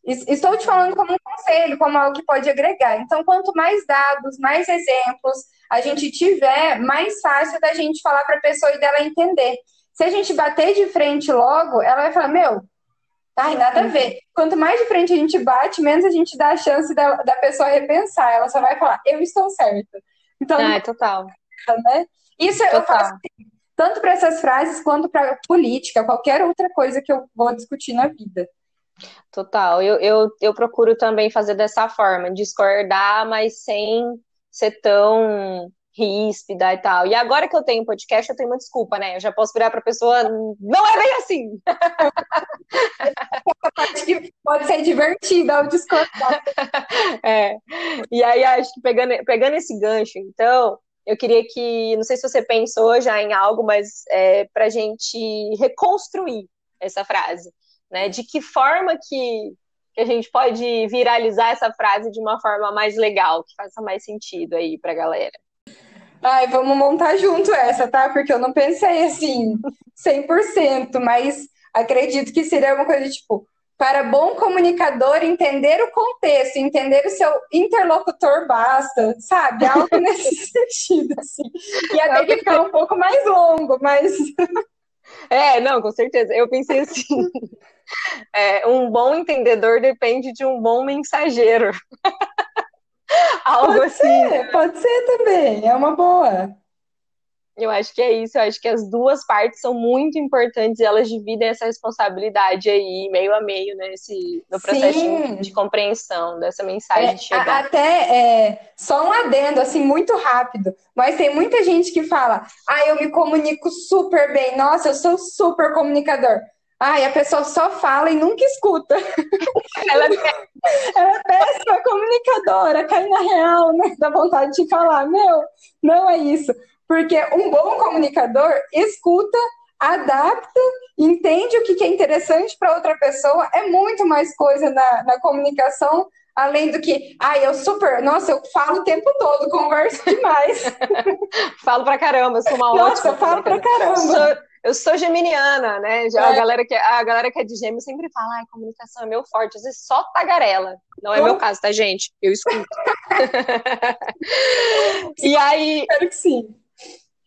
Estou te falando como um conselho, como algo que pode agregar. Então, quanto mais dados, mais exemplos a gente tiver, mais fácil da gente falar para a pessoa e dela entender. Se a gente bater de frente logo, ela vai falar: Meu, ai, nada a ver. Quanto mais de frente a gente bate, menos a gente dá a chance da, da pessoa repensar. Ela só vai falar: Eu estou certa. Então, ah, total. Né? Isso total. eu faço assim, tanto para essas frases quanto para política, qualquer outra coisa que eu vou discutir na vida. Total. Eu, eu, eu procuro também fazer dessa forma, discordar, mas sem ser tão ríspida e tal. E agora que eu tenho podcast, eu tenho uma desculpa, né? Eu já posso virar para a pessoa, não é bem assim. Pode ser divertida ao discordar. É. E aí, acho que pegando, pegando esse gancho, então, eu queria que, não sei se você pensou já em algo, mas é, para a gente reconstruir essa frase, né? De que forma que, que a gente pode viralizar essa frase de uma forma mais legal, que faça mais sentido aí para a galera? Ai, vamos montar junto essa, tá? Porque eu não pensei assim, 100%, mas acredito que seria uma coisa tipo, para bom comunicador, entender o contexto, entender o seu interlocutor basta, sabe? Algo nesse sentido, assim. E até que ficar um pouco mais longo, mas. É, não, com certeza. Eu pensei assim: é, um bom entendedor depende de um bom mensageiro. Algo pode assim. Ser, pode ser também, é uma boa. Eu acho que é isso, eu acho que as duas partes são muito importantes e elas dividem essa responsabilidade aí, meio a meio, nesse, no processo de, de, compreensão dessa mensagem é, chegar. Até é, só um adendo, assim, muito rápido, mas tem muita gente que fala, ah, eu me comunico super bem, nossa, eu sou super comunicador. Ah, e a pessoa só fala e nunca escuta. Ela, é ela é péssima comunicadora, cai na real, né? Dá vontade de falar, meu, não é isso. Porque um bom comunicador escuta, adapta, entende o que é interessante para outra pessoa. É muito mais coisa na, na comunicação Além do que, ah, eu super, nossa, eu falo o tempo todo, converso demais. falo pra caramba, sou uma nossa, ótima. Nossa, eu falo pra caramba. Sou, eu sou geminiana, né? Já é. a, galera que, a galera que é de gêmeo sempre fala, ai, comunicação é meu forte, às vezes só tagarela. Não é meu caso, tá, gente? Eu escuto. e aí. Espero que sim.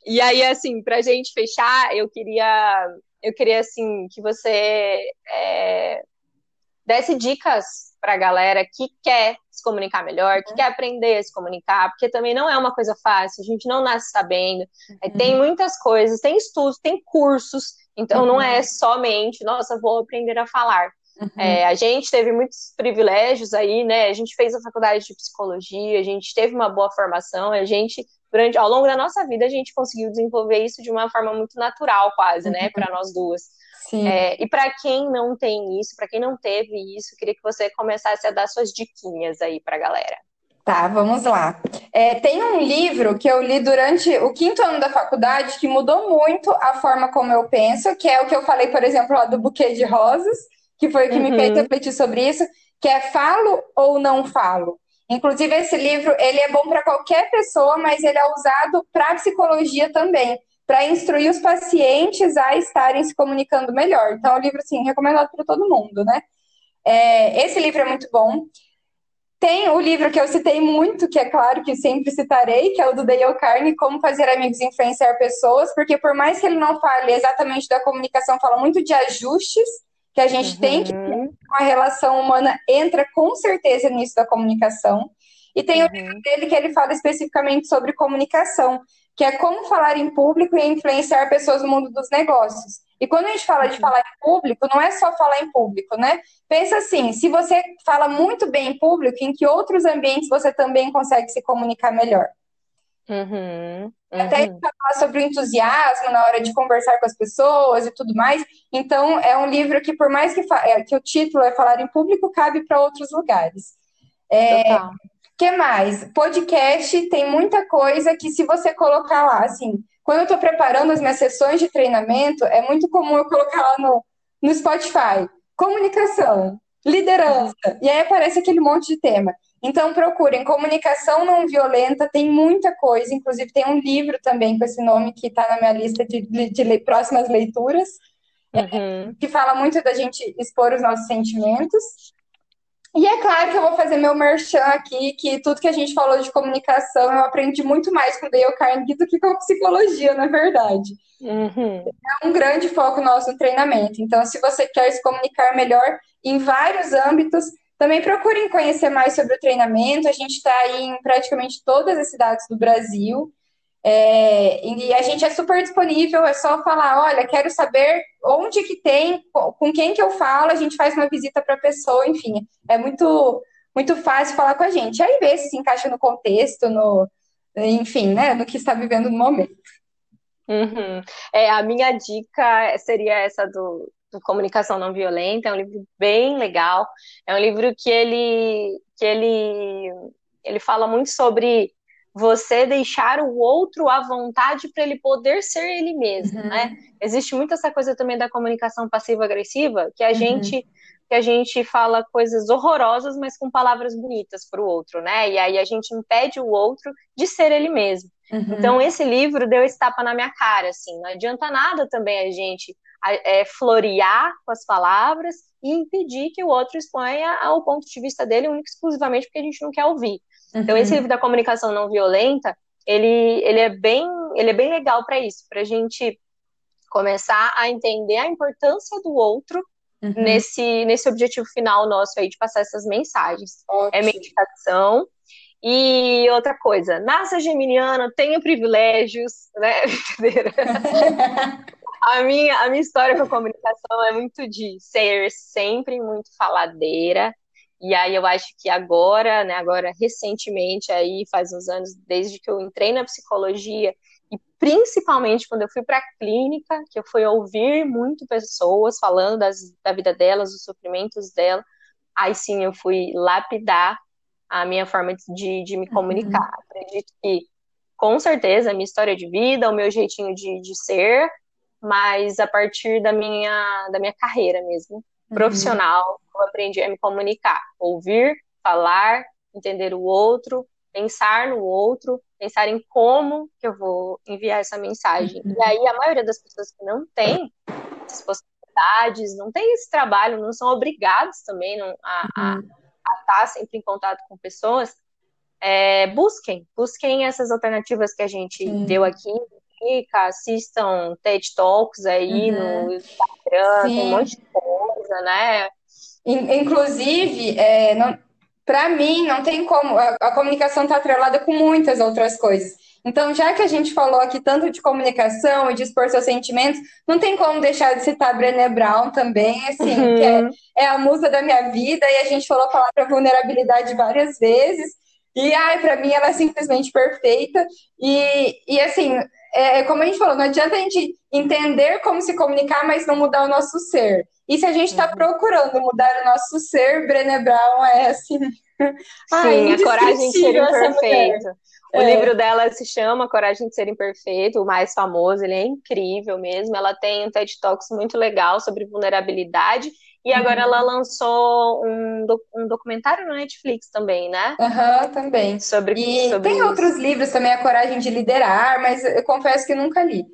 E aí, assim, pra gente fechar, eu queria, eu queria assim, que você é, desse dicas para a galera que quer se comunicar melhor, que uhum. quer aprender a se comunicar, porque também não é uma coisa fácil, a gente não nasce sabendo. Uhum. Tem muitas coisas, tem estudos, tem cursos, então uhum. não é somente, nossa, vou aprender a falar. Uhum. É, a gente teve muitos privilégios aí, né? A gente fez a faculdade de psicologia, a gente teve uma boa formação, a gente, durante, ao longo da nossa vida, a gente conseguiu desenvolver isso de uma forma muito natural, quase, né, uhum. para nós duas. É, e para quem não tem isso, para quem não teve isso, queria que você começasse a dar suas diquinhas aí para a galera. Tá, vamos lá. É, tem um livro que eu li durante o quinto ano da faculdade que mudou muito a forma como eu penso, que é o que eu falei, por exemplo, lá do buquê de rosas, que foi o que uhum. me fez refletir sobre isso, que é falo ou não falo. Inclusive, esse livro ele é bom para qualquer pessoa, mas ele é usado para psicologia também para instruir os pacientes a estarem se comunicando melhor. Então, é um livro, assim, recomendado para todo mundo, né? É, esse livro é muito bom. Tem o livro que eu citei muito, que é claro que sempre citarei, que é o do Dale Carney, Como Fazer Amigos Influenciar Pessoas, porque por mais que ele não fale exatamente da comunicação, fala muito de ajustes que a gente uhum. tem que ter uhum. a relação humana entra com certeza nisso da comunicação. E tem uhum. o livro dele que ele fala especificamente sobre comunicação, que é como falar em público e influenciar pessoas no mundo dos negócios. E quando a gente fala de uhum. falar em público, não é só falar em público, né? Pensa assim, se você fala muito bem em público, em que outros ambientes você também consegue se comunicar melhor? Uhum, uhum. Até falar sobre o entusiasmo na hora de conversar com as pessoas e tudo mais. Então, é um livro que, por mais que, é, que o título é falar em público, cabe para outros lugares. É, Total. que mais? Podcast tem muita coisa que, se você colocar lá, assim, quando eu estou preparando as minhas sessões de treinamento, é muito comum eu colocar lá no, no Spotify comunicação, liderança, e aí aparece aquele monte de tema. Então procurem comunicação não violenta, tem muita coisa, inclusive tem um livro também com esse nome que está na minha lista de, de, de próximas leituras, uhum. é, que fala muito da gente expor os nossos sentimentos. E é claro que eu vou fazer meu merchan aqui, que tudo que a gente falou de comunicação eu aprendi muito mais com o Dale Carnegie do que com a psicologia, na verdade. Uhum. É um grande foco nosso no treinamento. Então, se você quer se comunicar melhor em vários âmbitos, também procurem conhecer mais sobre o treinamento. A gente está em praticamente todas as cidades do Brasil. É, e a gente é super disponível, é só falar, olha, quero saber onde que tem, com quem que eu falo, a gente faz uma visita para a pessoa, enfim, é muito muito fácil falar com a gente. Aí ver se se encaixa no contexto, no, enfim, né, no que está vivendo no momento. Uhum. É, a minha dica seria essa do, Comunicação Não Violenta, é um livro bem legal, é um livro que ele, que ele, ele fala muito sobre você deixar o outro à vontade para ele poder ser ele mesmo, uhum. né? Existe muito essa coisa também da comunicação passiva-agressiva, que a uhum. gente que a gente fala coisas horrorosas, mas com palavras bonitas para o outro, né? E aí a gente impede o outro de ser ele mesmo. Uhum. Então esse livro deu esse tapa na minha cara, assim. Não adianta nada também a gente é, florear com as palavras e impedir que o outro exponha o ponto de vista dele único exclusivamente porque a gente não quer ouvir. Uhum. Então, esse uhum. livro da comunicação não violenta, ele, ele, é, bem, ele é bem legal para isso, para a gente começar a entender a importância do outro uhum. nesse, nesse objetivo final nosso aí de passar essas mensagens. É Ótimo. É meditação. E outra coisa, nasça geminiano, tenha privilégios, né? a, minha, a minha história com a comunicação é muito de ser sempre muito faladeira, e aí eu acho que agora, né, agora recentemente aí faz uns anos desde que eu entrei na psicologia e principalmente quando eu fui para a clínica, que eu fui ouvir muito pessoas falando das, da vida delas, dos sofrimentos dela, aí sim eu fui lapidar a minha forma de, de me comunicar. Uhum. Acredito que, com certeza, a minha história de vida, o meu jeitinho de, de ser, mas a partir da minha, da minha carreira mesmo, uhum. profissional, eu aprendi a me comunicar, ouvir, falar, entender o outro, pensar no outro, pensar em como que eu vou enviar essa mensagem. Uhum. E aí a maioria das pessoas que não tem essas possibilidades, não tem esse trabalho, não são obrigados também não, a, a, uhum. a, estar sempre em contato com pessoas, é, busquem, busquem essas alternativas que a gente deu aqui, assistam TED Talks aí uhum. no Instagram, Sim. tem um monte de coisa, né? Inclusive, é, para mim, não tem como. A, a comunicação está atrelada com muitas outras coisas. Então, já que a gente falou aqui tanto de comunicação e de expor seus sentimentos, não tem como deixar de citar Brené Brown também, assim, uhum. que é, é, a musa da minha vida, e a gente falou a palavra vulnerabilidade várias vezes. E, ai, para mim, ela é simplesmente perfeita. E, e assim, é, como a gente falou, não adianta a gente entender como se comunicar, mas não mudar o nosso ser. E se a gente está uhum. procurando mudar o nosso ser, Brené Brown é assim. Sim, a coragem de ser imperfeito. O é. livro dela se chama Coragem de Ser Imperfeito, o mais famoso, ele é incrível mesmo. Ela tem um TED Talks muito legal sobre vulnerabilidade. E agora uhum. ela lançou um, um documentário no Netflix também, né? Aham, uhum, também. Sobre, e sobre tem isso. outros livros também, A Coragem de Liderar, mas eu confesso que nunca li.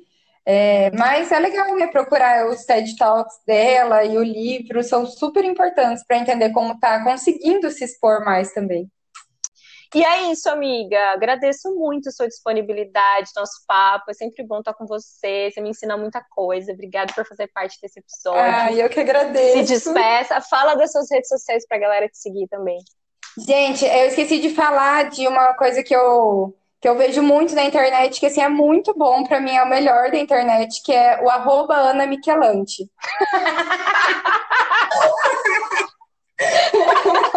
É, mas é legal né, procurar os TED Talks dela e o livro, são super importantes para entender como está conseguindo se expor mais também. E é isso, amiga. Agradeço muito a sua disponibilidade, nosso papo. É sempre bom estar com você. Você me ensina muita coisa. Obrigada por fazer parte desse episódio. Ah, eu que agradeço. Se despeça. Fala das suas redes sociais para a galera te seguir também. Gente, eu esqueci de falar de uma coisa que eu, que eu vejo muito na internet, que assim, é muito bom, para mim é o melhor da internet, que é o arroba Ana Michelante.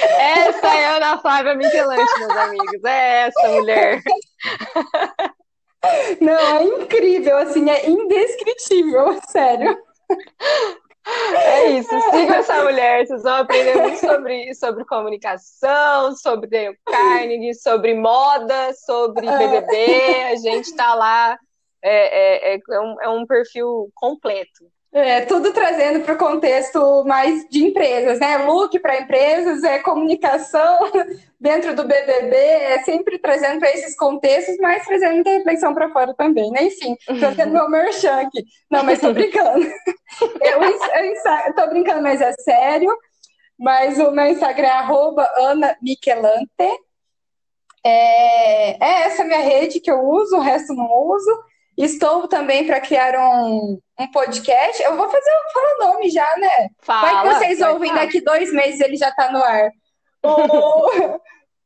Essa é a Ana Flávia Michelante, meus amigos. É essa mulher. Não, é incrível, assim, é indescritível, sério. É isso, siga essa mulher, vocês vão aprender muito sobre, sobre comunicação, sobre Carnegie, sobre moda, sobre BBB. É. A gente tá lá, é, é, é, um, é um perfil completo. É, tudo trazendo para o contexto mais de empresas, né? Look para empresas, é comunicação dentro do BBB, é sempre trazendo para esses contextos, mas trazendo muita reflexão para fora também, né? Enfim, trazendo meu merchan aqui. Não, mas tô brincando. Eu, eu, tô brincando, mas é sério. Mas o meu Instagram é arroba Ana Michelante. É, é essa minha rede que eu uso, o resto não uso. Estou também para criar um, um podcast. Eu vou fazer fala o nome já, né? Fala, vai que vocês ouvem falar. daqui dois meses, ele já está no ar. O,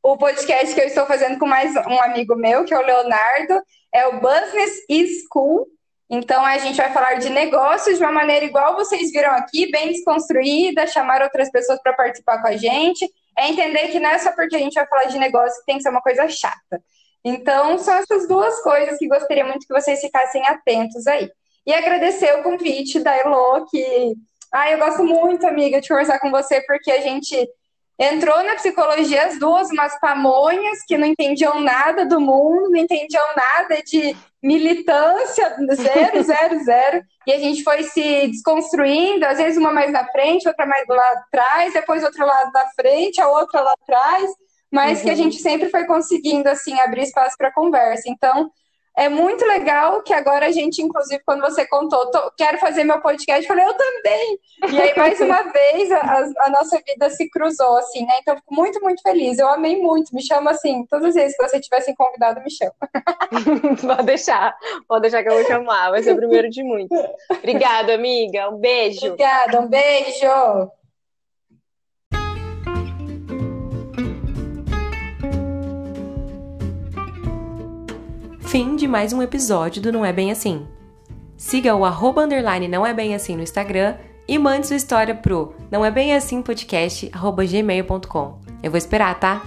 o podcast que eu estou fazendo com mais um amigo meu, que é o Leonardo, é o Business School. Então a gente vai falar de negócios de uma maneira igual vocês viram aqui, bem desconstruída, chamar outras pessoas para participar com a gente. É entender que não é só porque a gente vai falar de negócio que tem que ser uma coisa chata. Então, são essas duas coisas que gostaria muito que vocês ficassem atentos aí. E agradecer o convite da Elo, que. Ah, eu gosto muito, amiga, de conversar com você, porque a gente entrou na psicologia as duas, umas pamonhas que não entendiam nada do mundo, não entendiam nada de militância, zero, zero, zero. E a gente foi se desconstruindo, às vezes uma mais na frente, outra mais do lado atrás, depois outro lado na frente, a outra lá atrás mas uhum. que a uhum. gente sempre foi conseguindo assim abrir espaço para conversa. Então, é muito legal que agora a gente, inclusive, quando você contou, tô, quero fazer meu podcast, eu falei, eu também. E aí, mais uma vez, a, a, nossa vida se cruzou, assim, né? Então, fico muito, muito feliz. Eu amei muito. Me chama assim, todas as vezes que você tivesse convidado, me chama. pode deixar, pode deixar que eu vou chamar. Vai ser o primeiro de muitos. Obrigada, amiga. Um beijo. Obrigada, um beijo. Fim de mais um episódio do Não É Bem Assim. Siga o arroba underline não é bem assim no Instagram e mande sua história pro não é bem assim podcast arroba gmail.com. Eu vou esperar, tá?